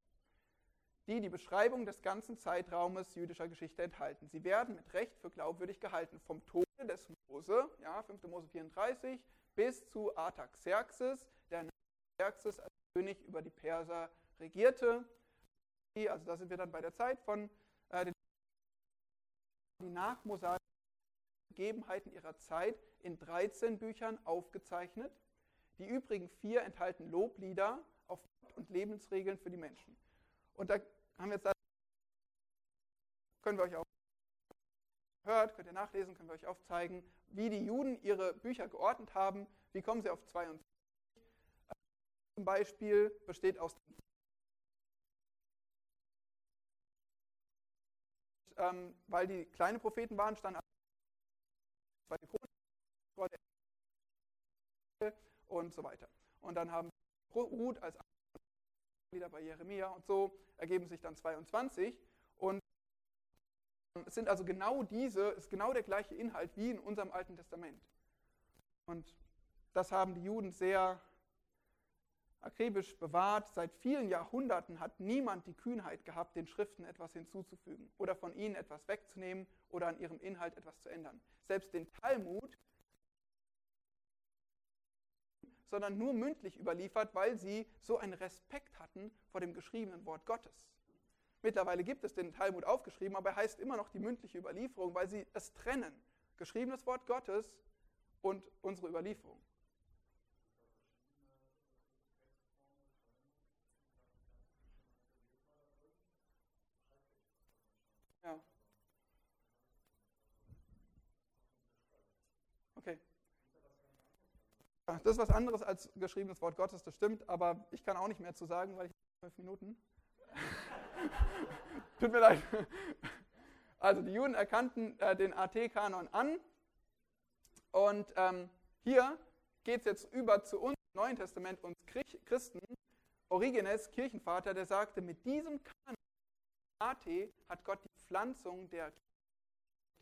[SPEAKER 1] die die Beschreibung des ganzen Zeitraumes jüdischer Geschichte enthalten. Sie werden mit Recht für glaubwürdig gehalten, vom Tode des Mose, ja, 5. Mose 34, bis zu Artaxerxes, der nach Xerxes als König über die Perser regierte. Also da sind wir dann bei der Zeit von äh, den die nachmosaischen Gegebenheiten ihrer Zeit in 13 Büchern aufgezeichnet. Die übrigen vier enthalten Loblieder auf Gott und Lebensregeln für die Menschen. Und da haben wir jetzt können wir euch auch hört, könnt ihr nachlesen, können wir euch aufzeigen, wie die Juden ihre Bücher geordnet haben. Wie kommen sie auf 22? Zum Beispiel besteht aus ähm, weil die kleine Propheten waren, stand zwei und so weiter. Und dann haben Ruth als wieder bei Jeremia und so ergeben sich dann 22 und es sind also genau diese, ist genau der gleiche Inhalt wie in unserem Alten Testament. Und das haben die Juden sehr akribisch bewahrt. Seit vielen Jahrhunderten hat niemand die Kühnheit gehabt, den Schriften etwas hinzuzufügen oder von ihnen etwas wegzunehmen oder an ihrem Inhalt etwas zu ändern. Selbst den Talmud, sondern nur mündlich überliefert, weil sie so einen Respekt hatten vor dem geschriebenen Wort Gottes. Mittlerweile gibt es den Talmud aufgeschrieben, aber er heißt immer noch die mündliche Überlieferung, weil sie es trennen. Geschriebenes Wort Gottes und unsere Überlieferung. Ja. Okay. Das ist was anderes als geschriebenes Wort Gottes, das stimmt, aber ich kann auch nicht mehr zu sagen, weil ich fünf Minuten. [LAUGHS] Tut mir leid. Also die Juden erkannten äh, den AT-Kanon an und ähm, hier geht es jetzt über zu uns im Neuen Testament, uns Christen. Origenes, Kirchenvater, der sagte, mit diesem Kanon AT hat Gott die Pflanzung der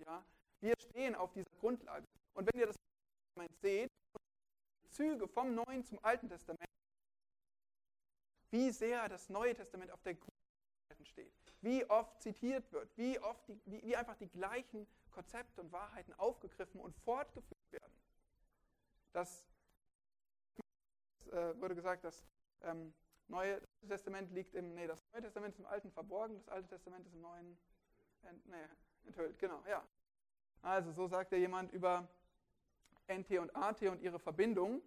[SPEAKER 1] ja, wir stehen auf dieser Grundlage. Und wenn ihr das seht, Züge vom Neuen zum Alten Testament, wie sehr das Neue Testament auf der Grundlage steht, wie oft zitiert wird, wie oft die, wie, wie, einfach die gleichen Konzepte und Wahrheiten aufgegriffen und fortgeführt werden. Das äh, wurde gesagt, das ähm, Neue Testament liegt im, nee, das Neue Testament ist im Alten verborgen, das Alte Testament ist im Neuen ent, nee, enthüllt, genau, ja. Also so sagte jemand über NT und AT und ihre Verbindung.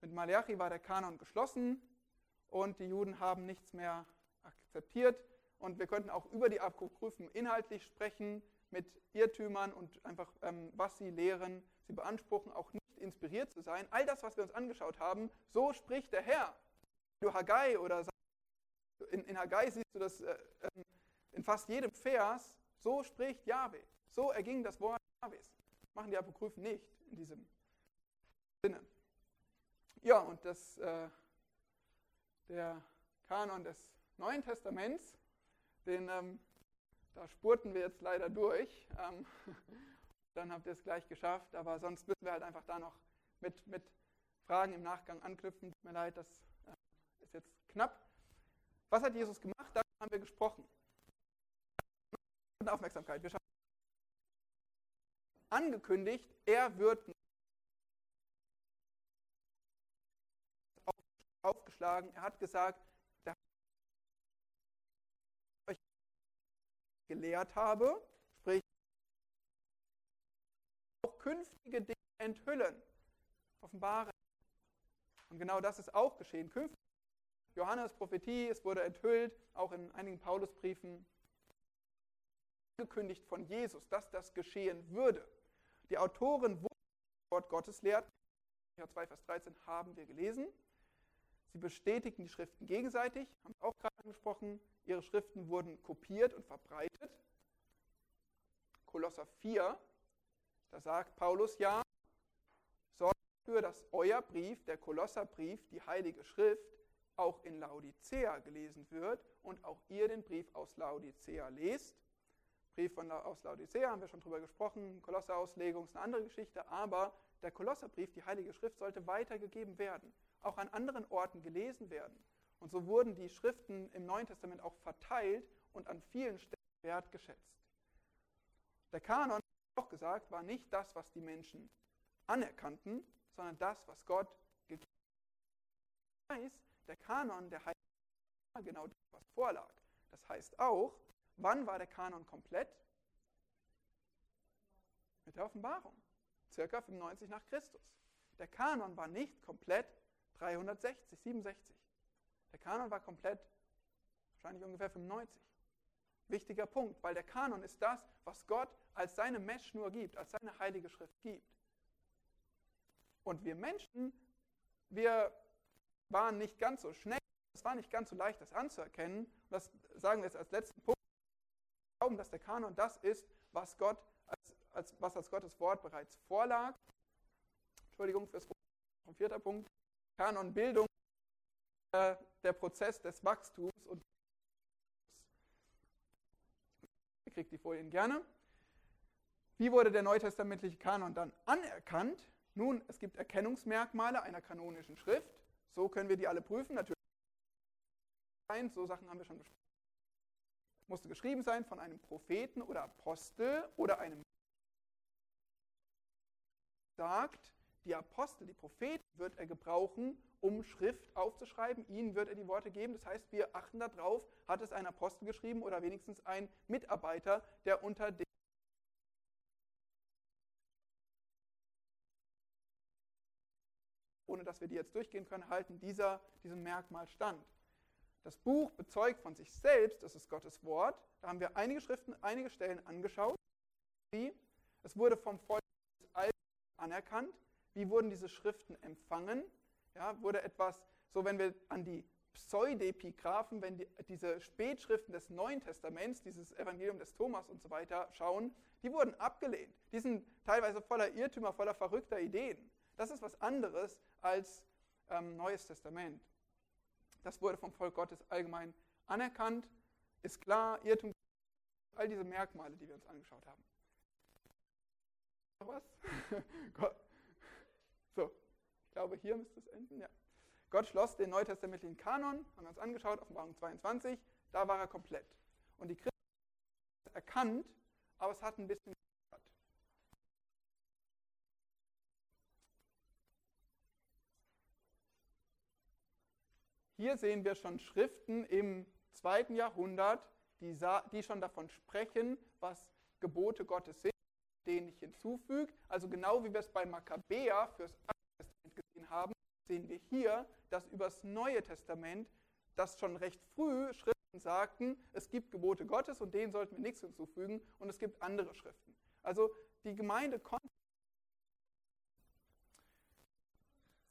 [SPEAKER 1] Mit Malachi war der Kanon geschlossen und die Juden haben nichts mehr akzeptiert. Und wir könnten auch über die Apokryphen inhaltlich sprechen, mit Irrtümern und einfach, ähm, was sie lehren. Sie beanspruchen auch nicht inspiriert zu sein. All das, was wir uns angeschaut haben, so spricht der Herr. Du Haggai oder in, in Haggai siehst du das äh, ähm, in fast jedem Vers, so spricht Jahwe. So erging das Wort Jahwes. Machen die Apokryphen nicht in diesem Sinne. Ja, und das, äh, der Kanon des Neuen Testaments, den, ähm, da spurten wir jetzt leider durch. Ähm, [LAUGHS] dann habt ihr es gleich geschafft, aber sonst müssen wir halt einfach da noch mit, mit Fragen im Nachgang anknüpfen. Tut mir leid, das äh, ist jetzt knapp. Was hat Jesus gemacht? Darüber haben wir gesprochen. Aufmerksamkeit. Wir schauen angekündigt, er wird aufgeschlagen. Er hat gesagt, dass ich euch gelehrt habe, sprich auch künftige Dinge enthüllen, offenbaren. Und genau das ist auch geschehen. Künftige Johannes Prophetie, es wurde enthüllt, auch in einigen Paulusbriefen angekündigt von Jesus, dass das geschehen würde. Die Autoren wurden das Wort Gottes lehrt, 2, Vers 13 haben wir gelesen. Sie bestätigten die Schriften gegenseitig, haben wir auch gerade angesprochen. Ihre Schriften wurden kopiert und verbreitet. Kolosser 4, da sagt Paulus ja, sorgt dafür, dass euer Brief, der Kolosserbrief, die Heilige Schrift, auch in Laodicea gelesen wird und auch ihr den Brief aus Laodicea lest. Brief von, aus Laodicea haben wir schon drüber gesprochen, Kolosserauslegung ist eine andere Geschichte, aber der Kolosserbrief, die Heilige Schrift, sollte weitergegeben werden, auch an anderen Orten gelesen werden. Und so wurden die Schriften im Neuen Testament auch verteilt und an vielen Stellen wertgeschätzt. Der Kanon, auch gesagt, war nicht das, was die Menschen anerkannten, sondern das, was Gott gegeben hat. Der Kanon der Heiligen war genau das, was vorlag. Das heißt auch, wann war der Kanon komplett? Mit der Offenbarung circa 95 nach Christus. Der Kanon war nicht komplett 360, 67. Der Kanon war komplett wahrscheinlich ungefähr 95. Wichtiger Punkt, weil der Kanon ist das, was Gott als seine Messschnur gibt, als seine heilige Schrift gibt. Und wir Menschen, wir waren nicht ganz so schnell, es war nicht ganz so leicht, das anzuerkennen. Und das sagen wir jetzt als letzten Punkt. Glauben, dass der Kanon das ist, was Gott als, was als Gottes Wort bereits vorlag. Entschuldigung fürs. Vierter Punkt. Kanonbildung, äh, der Prozess des Wachstums und ihr kriegt die Folien gerne. Wie wurde der neutestamentliche Kanon dann anerkannt? Nun, es gibt Erkennungsmerkmale einer kanonischen Schrift. So können wir die alle prüfen. Natürlich, so Sachen haben wir schon besprochen. Musste geschrieben sein von einem Propheten oder Apostel oder einem sagt, die Apostel, die Propheten wird er gebrauchen, um Schrift aufzuschreiben. Ihnen wird er die Worte geben. Das heißt, wir achten darauf, hat es ein Apostel geschrieben oder wenigstens ein Mitarbeiter, der unter dem ohne dass wir die jetzt durchgehen können, halten dieser diesem Merkmal stand. Das Buch bezeugt von sich selbst, es ist Gottes Wort. Da haben wir einige Schriften, einige Stellen angeschaut. Es wurde vom Volk des Alten anerkannt? Wie wurden diese Schriften empfangen? Ja, wurde etwas, so wenn wir an die Pseudepigraphen, wenn die, diese Spätschriften des Neuen Testaments, dieses Evangelium des Thomas und so weiter schauen, die wurden abgelehnt. Die sind teilweise voller Irrtümer, voller verrückter Ideen. Das ist was anderes als ähm, Neues Testament. Das wurde vom Volk Gottes allgemein anerkannt, ist klar, Irrtum, all diese Merkmale, die wir uns angeschaut haben noch was? [LAUGHS] so, ich glaube, hier müsste es enden. Ja. Gott schloss den neutestamentlichen Kanon, haben wir uns angeschaut, Offenbarung 22, da war er komplett. Und die Christen haben es erkannt, aber es hat ein bisschen gedauert. Hier sehen wir schon Schriften im zweiten Jahrhundert, die, die schon davon sprechen, was Gebote Gottes sind den ich hinzufüge. Also genau wie wir es bei Makkabäer fürs Alte Testament gesehen haben, sehen wir hier, dass über das Neue Testament, das schon recht früh Schriften sagten, es gibt Gebote Gottes und denen sollten wir nichts hinzufügen und es gibt andere Schriften. Also die Gemeinde konnte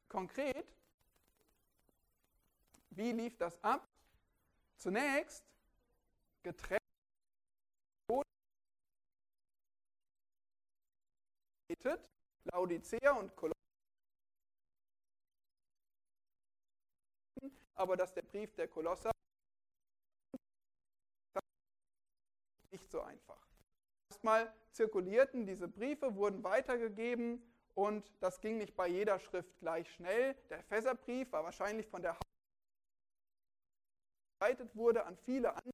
[SPEAKER 1] konkret, wie lief das ab? Zunächst getrennt Laodicea und Kolosse, aber dass der Brief der Kolosser nicht so einfach. Erstmal zirkulierten diese Briefe, wurden weitergegeben und das ging nicht bei jeder Schrift gleich schnell. Der Epheserbrief war wahrscheinlich von der Haupt wurde an viele andere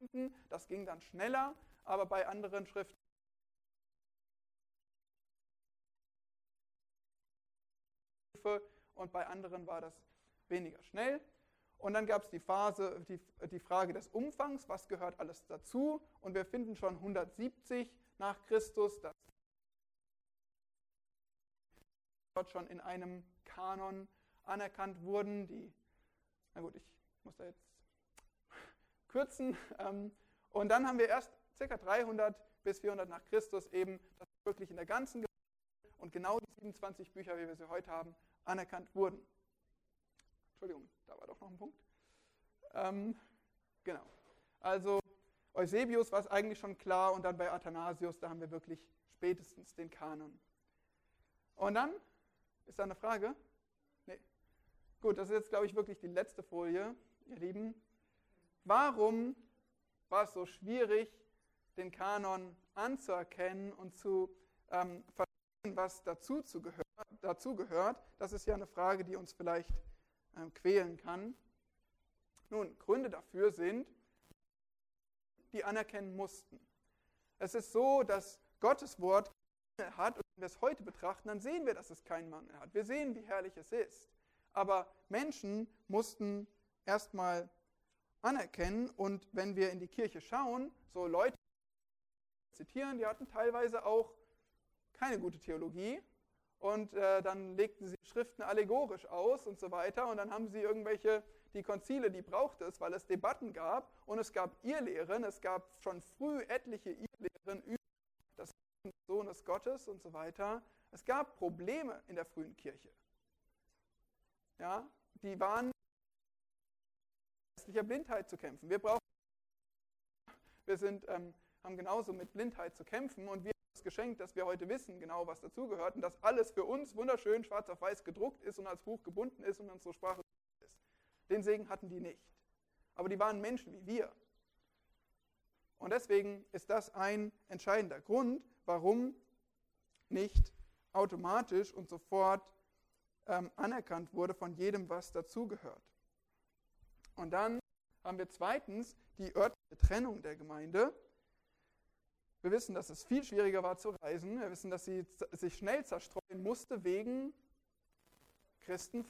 [SPEAKER 1] Gemeinden, das ging dann schneller, aber bei anderen Schriften und bei anderen war das weniger schnell. Und dann gab es die, Phase, die, die Frage des Umfangs, was gehört alles dazu. Und wir finden schon 170 nach Christus, dass dort schon in einem Kanon anerkannt wurden. Die, na gut, ich muss da jetzt kürzen. Ähm, und dann haben wir erst ca. 300 bis 400 nach Christus eben das wirklich in der ganzen Gemeinde und genau die 27 Bücher, wie wir sie heute haben, anerkannt wurden. Entschuldigung, da war doch noch ein Punkt. Ähm, genau. Also Eusebius war es eigentlich schon klar und dann bei Athanasius, da haben wir wirklich spätestens den Kanon. Und dann, ist da eine Frage? Nee. Gut, das ist jetzt, glaube ich, wirklich die letzte Folie, ihr Lieben. Warum war es so schwierig, den Kanon anzuerkennen und zu ähm, verstehen, was dazu, gehört, dazu gehört? Das ist ja eine Frage, die uns vielleicht ähm, quälen kann. Nun, Gründe dafür sind, die anerkennen mussten. Es ist so, dass Gottes Wort hat, und wenn wir es heute betrachten, dann sehen wir, dass es keinen Mangel hat. Wir sehen, wie herrlich es ist. Aber Menschen mussten erstmal anerkennen und wenn wir in die Kirche schauen, so Leute zitieren, die hatten teilweise auch keine gute Theologie und äh, dann legten sie Schriften allegorisch aus und so weiter und dann haben sie irgendwelche, die Konzile, die brauchte es, weil es Debatten gab und es gab Irrlehren, es gab schon früh etliche Irrlehren über Sohnes Gottes und so weiter. Es gab Probleme in der frühen Kirche. Ja, die waren geistlicher Blindheit zu kämpfen. Wir brauchen, wir sind, ähm, haben genauso mit Blindheit zu kämpfen und wir haben das Geschenk, dass wir heute wissen, genau was dazugehört und dass alles für uns wunderschön schwarz auf weiß gedruckt ist und als Buch gebunden ist und unsere Sprache ist. Den Segen hatten die nicht. Aber die waren Menschen wie wir. Und deswegen ist das ein entscheidender Grund, warum nicht automatisch und sofort ähm, anerkannt wurde von jedem, was dazugehört. Und dann haben wir zweitens die örtliche Trennung der Gemeinde. Wir wissen, dass es viel schwieriger war zu reisen. Wir wissen, dass sie sich schnell zerstreuen musste wegen Christen.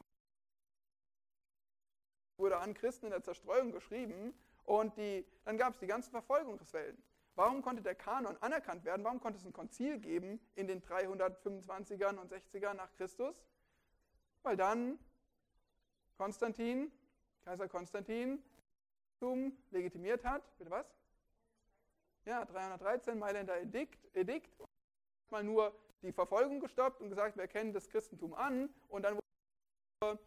[SPEAKER 1] Wurde an Christen in der Zerstreuung geschrieben und die, dann gab es die ganzen Verfolgungswellen. Warum konnte der Kanon anerkannt werden? Warum konnte es ein Konzil geben in den 325ern und 60ern nach Christus? Weil dann Konstantin, Kaiser Konstantin, legitimiert hat. Bitte was? Ja, 313, Mailänder Edikt, Edikt. Mal nur die Verfolgung gestoppt und gesagt, wir erkennen das Christentum an und dann wurde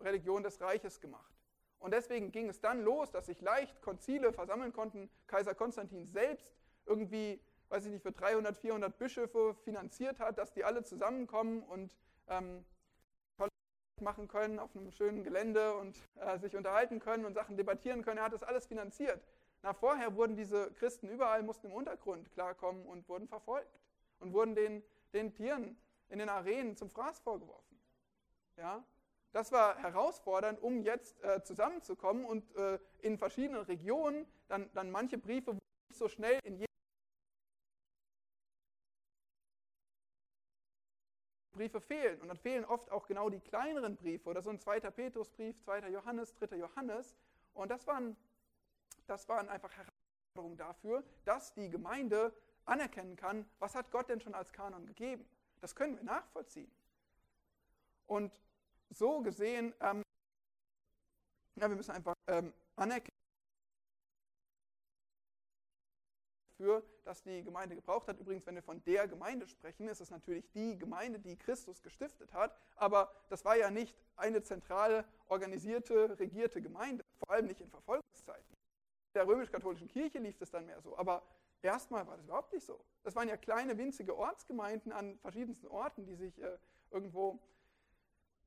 [SPEAKER 1] Religion des Reiches gemacht. Und deswegen ging es dann los, dass sich leicht Konzile versammeln konnten. Kaiser Konstantin selbst irgendwie, weiß ich nicht, für 300, 400 Bischöfe finanziert hat, dass die alle zusammenkommen und ähm, machen können auf einem schönen Gelände und äh, sich unterhalten können und Sachen debattieren können. Er hat das alles finanziert. Na, vorher wurden diese Christen überall, mussten im Untergrund klarkommen und wurden verfolgt und wurden den, den Tieren in den Arenen zum Fraß vorgeworfen. Ja? Das war herausfordernd, um jetzt äh, zusammenzukommen und äh, in verschiedenen Regionen dann, dann manche Briefe nicht so schnell in jedem Briefe fehlen. Und dann fehlen oft auch genau die kleineren Briefe oder so ein zweiter Petrusbrief, zweiter Johannes, dritter Johannes. Und das waren, das waren einfach Herausforderungen dafür, dass die Gemeinde anerkennen kann, was hat Gott denn schon als Kanon gegeben. Das können wir nachvollziehen. Und so gesehen, ähm, ja, wir müssen einfach ähm, anerkennen, dass die Gemeinde gebraucht hat. Übrigens, wenn wir von der Gemeinde sprechen, ist es natürlich die Gemeinde, die Christus gestiftet hat. Aber das war ja nicht eine zentrale, organisierte, regierte Gemeinde, vor allem nicht in Verfolgungszeiten. In der römisch-katholischen Kirche lief es dann mehr so. Aber erstmal war das überhaupt nicht so. Das waren ja kleine, winzige Ortsgemeinden an verschiedensten Orten, die sich äh, irgendwo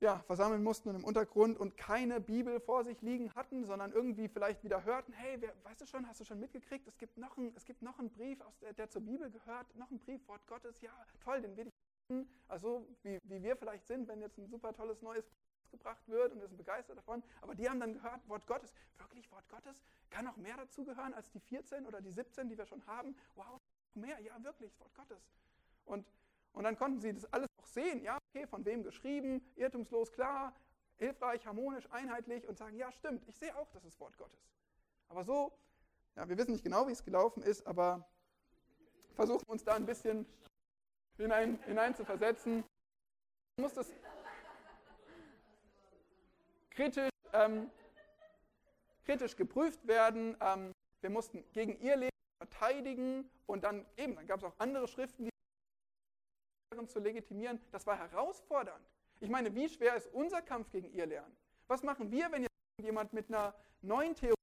[SPEAKER 1] ja, versammeln mussten im Untergrund und keine Bibel vor sich liegen hatten, sondern irgendwie vielleicht wieder hörten, hey, wer, weißt du schon, hast du schon mitgekriegt, es gibt noch, ein, es gibt noch einen Brief, aus der, der zur Bibel gehört, noch ein Brief, Wort Gottes, ja, toll, den will ich also wie, wie wir vielleicht sind, wenn jetzt ein super tolles neues gebracht wird und wir sind begeistert davon. Aber die haben dann gehört, Wort Gottes, wirklich Wort Gottes, kann noch mehr dazugehören als die 14 oder die 17, die wir schon haben. Wow, mehr, ja wirklich, Wort Gottes. Und und dann konnten sie das alles auch sehen, ja, okay, von wem geschrieben, irrtumslos, klar, hilfreich, harmonisch, einheitlich und sagen, ja, stimmt, ich sehe auch, das ist Wort Gottes. Aber so, ja, wir wissen nicht genau, wie es gelaufen ist, aber versuchen uns da ein bisschen hinein, hinein zu versetzen. muss das kritisch, ähm, kritisch geprüft werden. Ähm, wir mussten gegen ihr Leben verteidigen und dann eben, dann gab es auch andere Schriften, die zu legitimieren. Das war herausfordernd. Ich meine, wie schwer ist unser Kampf gegen ihr Lernen? Was machen wir, wenn jemand mit einer neuen Theorie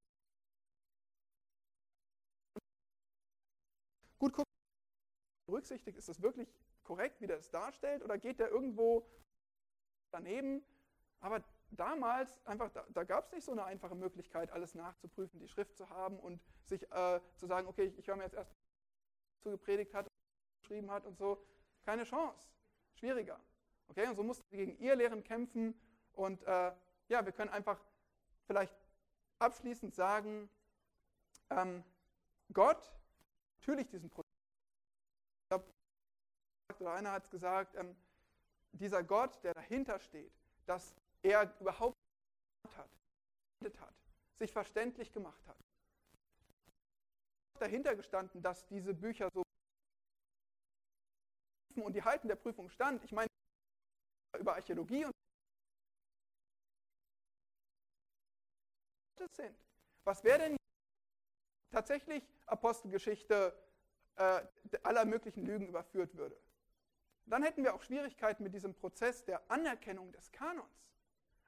[SPEAKER 1] gut guckt, berücksichtigt, ist das wirklich korrekt, wie der es darstellt, oder geht der irgendwo daneben? Aber damals einfach, da, da gab es nicht so eine einfache Möglichkeit, alles nachzuprüfen, die Schrift zu haben und sich äh, zu sagen, okay, ich, ich höre mir jetzt erst zu gepredigt hat, geschrieben hat und so. Keine Chance. Schwieriger. Okay, und so mussten sie gegen ihr Lehren kämpfen und äh, ja, wir können einfach vielleicht abschließend sagen, ähm, Gott, natürlich diesen Prozess, oder einer hat es gesagt, ähm, dieser Gott, der dahinter steht, dass er überhaupt hat, hat, sich verständlich gemacht hat. Dahinter gestanden, dass diese Bücher so und die halten der Prüfung stand. Ich meine über Archäologie und sind. Was wäre denn tatsächlich Apostelgeschichte äh, aller möglichen Lügen überführt würde? Dann hätten wir auch Schwierigkeiten mit diesem Prozess der Anerkennung des Kanons.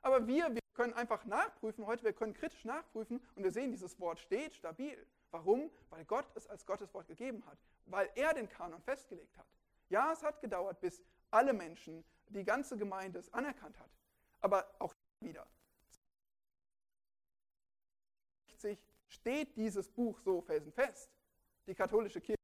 [SPEAKER 1] Aber wir, wir können einfach nachprüfen, heute wir können kritisch nachprüfen und wir sehen, dieses Wort steht stabil. Warum? Weil Gott es als Gottes Wort gegeben hat, weil er den Kanon festgelegt hat. Ja, es hat gedauert, bis alle Menschen, die ganze Gemeinde es anerkannt hat. Aber auch wieder steht dieses Buch so felsenfest. Die katholische Kirche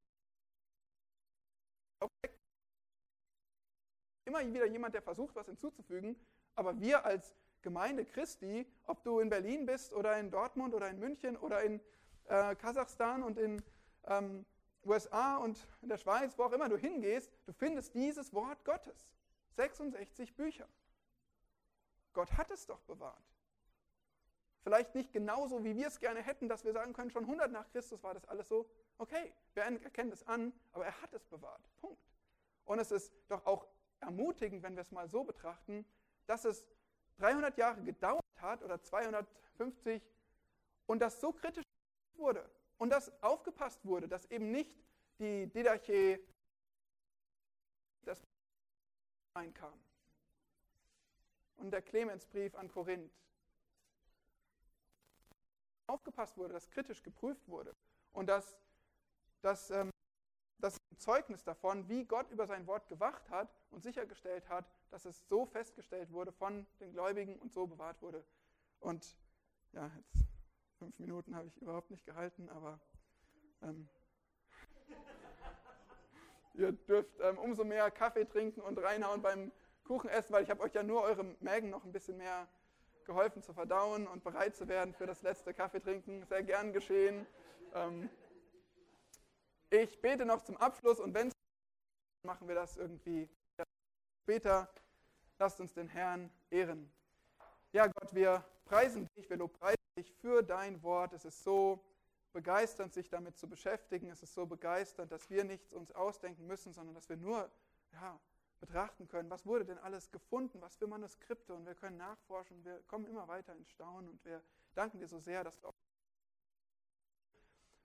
[SPEAKER 1] immer wieder jemand, der versucht, was hinzuzufügen, aber wir als Gemeinde Christi, ob du in Berlin bist oder in Dortmund oder in München oder in äh, Kasachstan und in ähm, USA und in der Schweiz, wo auch immer du hingehst, du findest dieses Wort Gottes. 66 Bücher. Gott hat es doch bewahrt. Vielleicht nicht genauso, wie wir es gerne hätten, dass wir sagen können, schon 100 nach Christus war das alles so. Okay, wir erkennen es an, aber er hat es bewahrt. Punkt. Und es ist doch auch ermutigend, wenn wir es mal so betrachten, dass es 300 Jahre gedauert hat oder 250 und das so kritisch wurde und dass aufgepasst wurde, dass eben nicht die Didache das einkam und der Clemensbrief an Korinth. Aufgepasst wurde, dass kritisch geprüft wurde und dass, dass ähm, das Zeugnis davon, wie Gott über sein Wort gewacht hat und sichergestellt hat, dass es so festgestellt wurde von den Gläubigen und so bewahrt wurde. Und ja, jetzt fünf Minuten habe ich überhaupt nicht gehalten, aber ähm, [LAUGHS] ihr dürft ähm, umso mehr Kaffee trinken und reinhauen beim Kuchen essen, weil ich habe euch ja nur eure Mägen noch ein bisschen mehr geholfen zu verdauen und bereit zu werden für das letzte Kaffeetrinken. Sehr gern geschehen. Ähm, ich bete noch zum Abschluss und wenn machen wir das irgendwie später. Lasst uns den Herrn ehren. Ja, Gott, wir preisen dich, wir lobpreisen für dein Wort. Es ist so begeisternd, sich damit zu beschäftigen. Es ist so begeisternd, dass wir nichts uns ausdenken müssen, sondern dass wir nur ja, betrachten können, was wurde denn alles gefunden, was für Manuskripte und wir können nachforschen. Wir kommen immer weiter ins Staunen und wir danken dir so sehr, dass du auch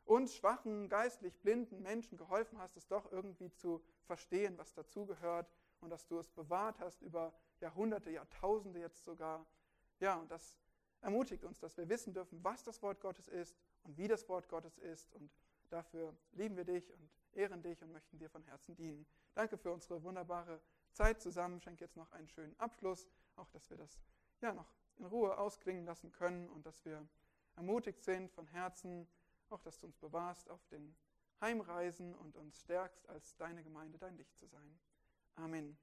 [SPEAKER 1] uns schwachen, geistlich blinden Menschen geholfen hast, es doch irgendwie zu verstehen, was dazugehört und dass du es bewahrt hast über Jahrhunderte, Jahrtausende jetzt sogar. Ja, und das ermutigt uns, dass wir wissen dürfen, was das Wort Gottes ist und wie das Wort Gottes ist. Und dafür lieben wir dich und ehren dich und möchten dir von Herzen dienen. Danke für unsere wunderbare Zeit zusammen. Schenke jetzt noch einen schönen Abschluss, auch dass wir das ja noch in Ruhe ausklingen lassen können und dass wir ermutigt sind von Herzen auch dass du uns bewahrst auf den Heimreisen und uns stärkst, als deine Gemeinde dein Licht zu sein. Amen.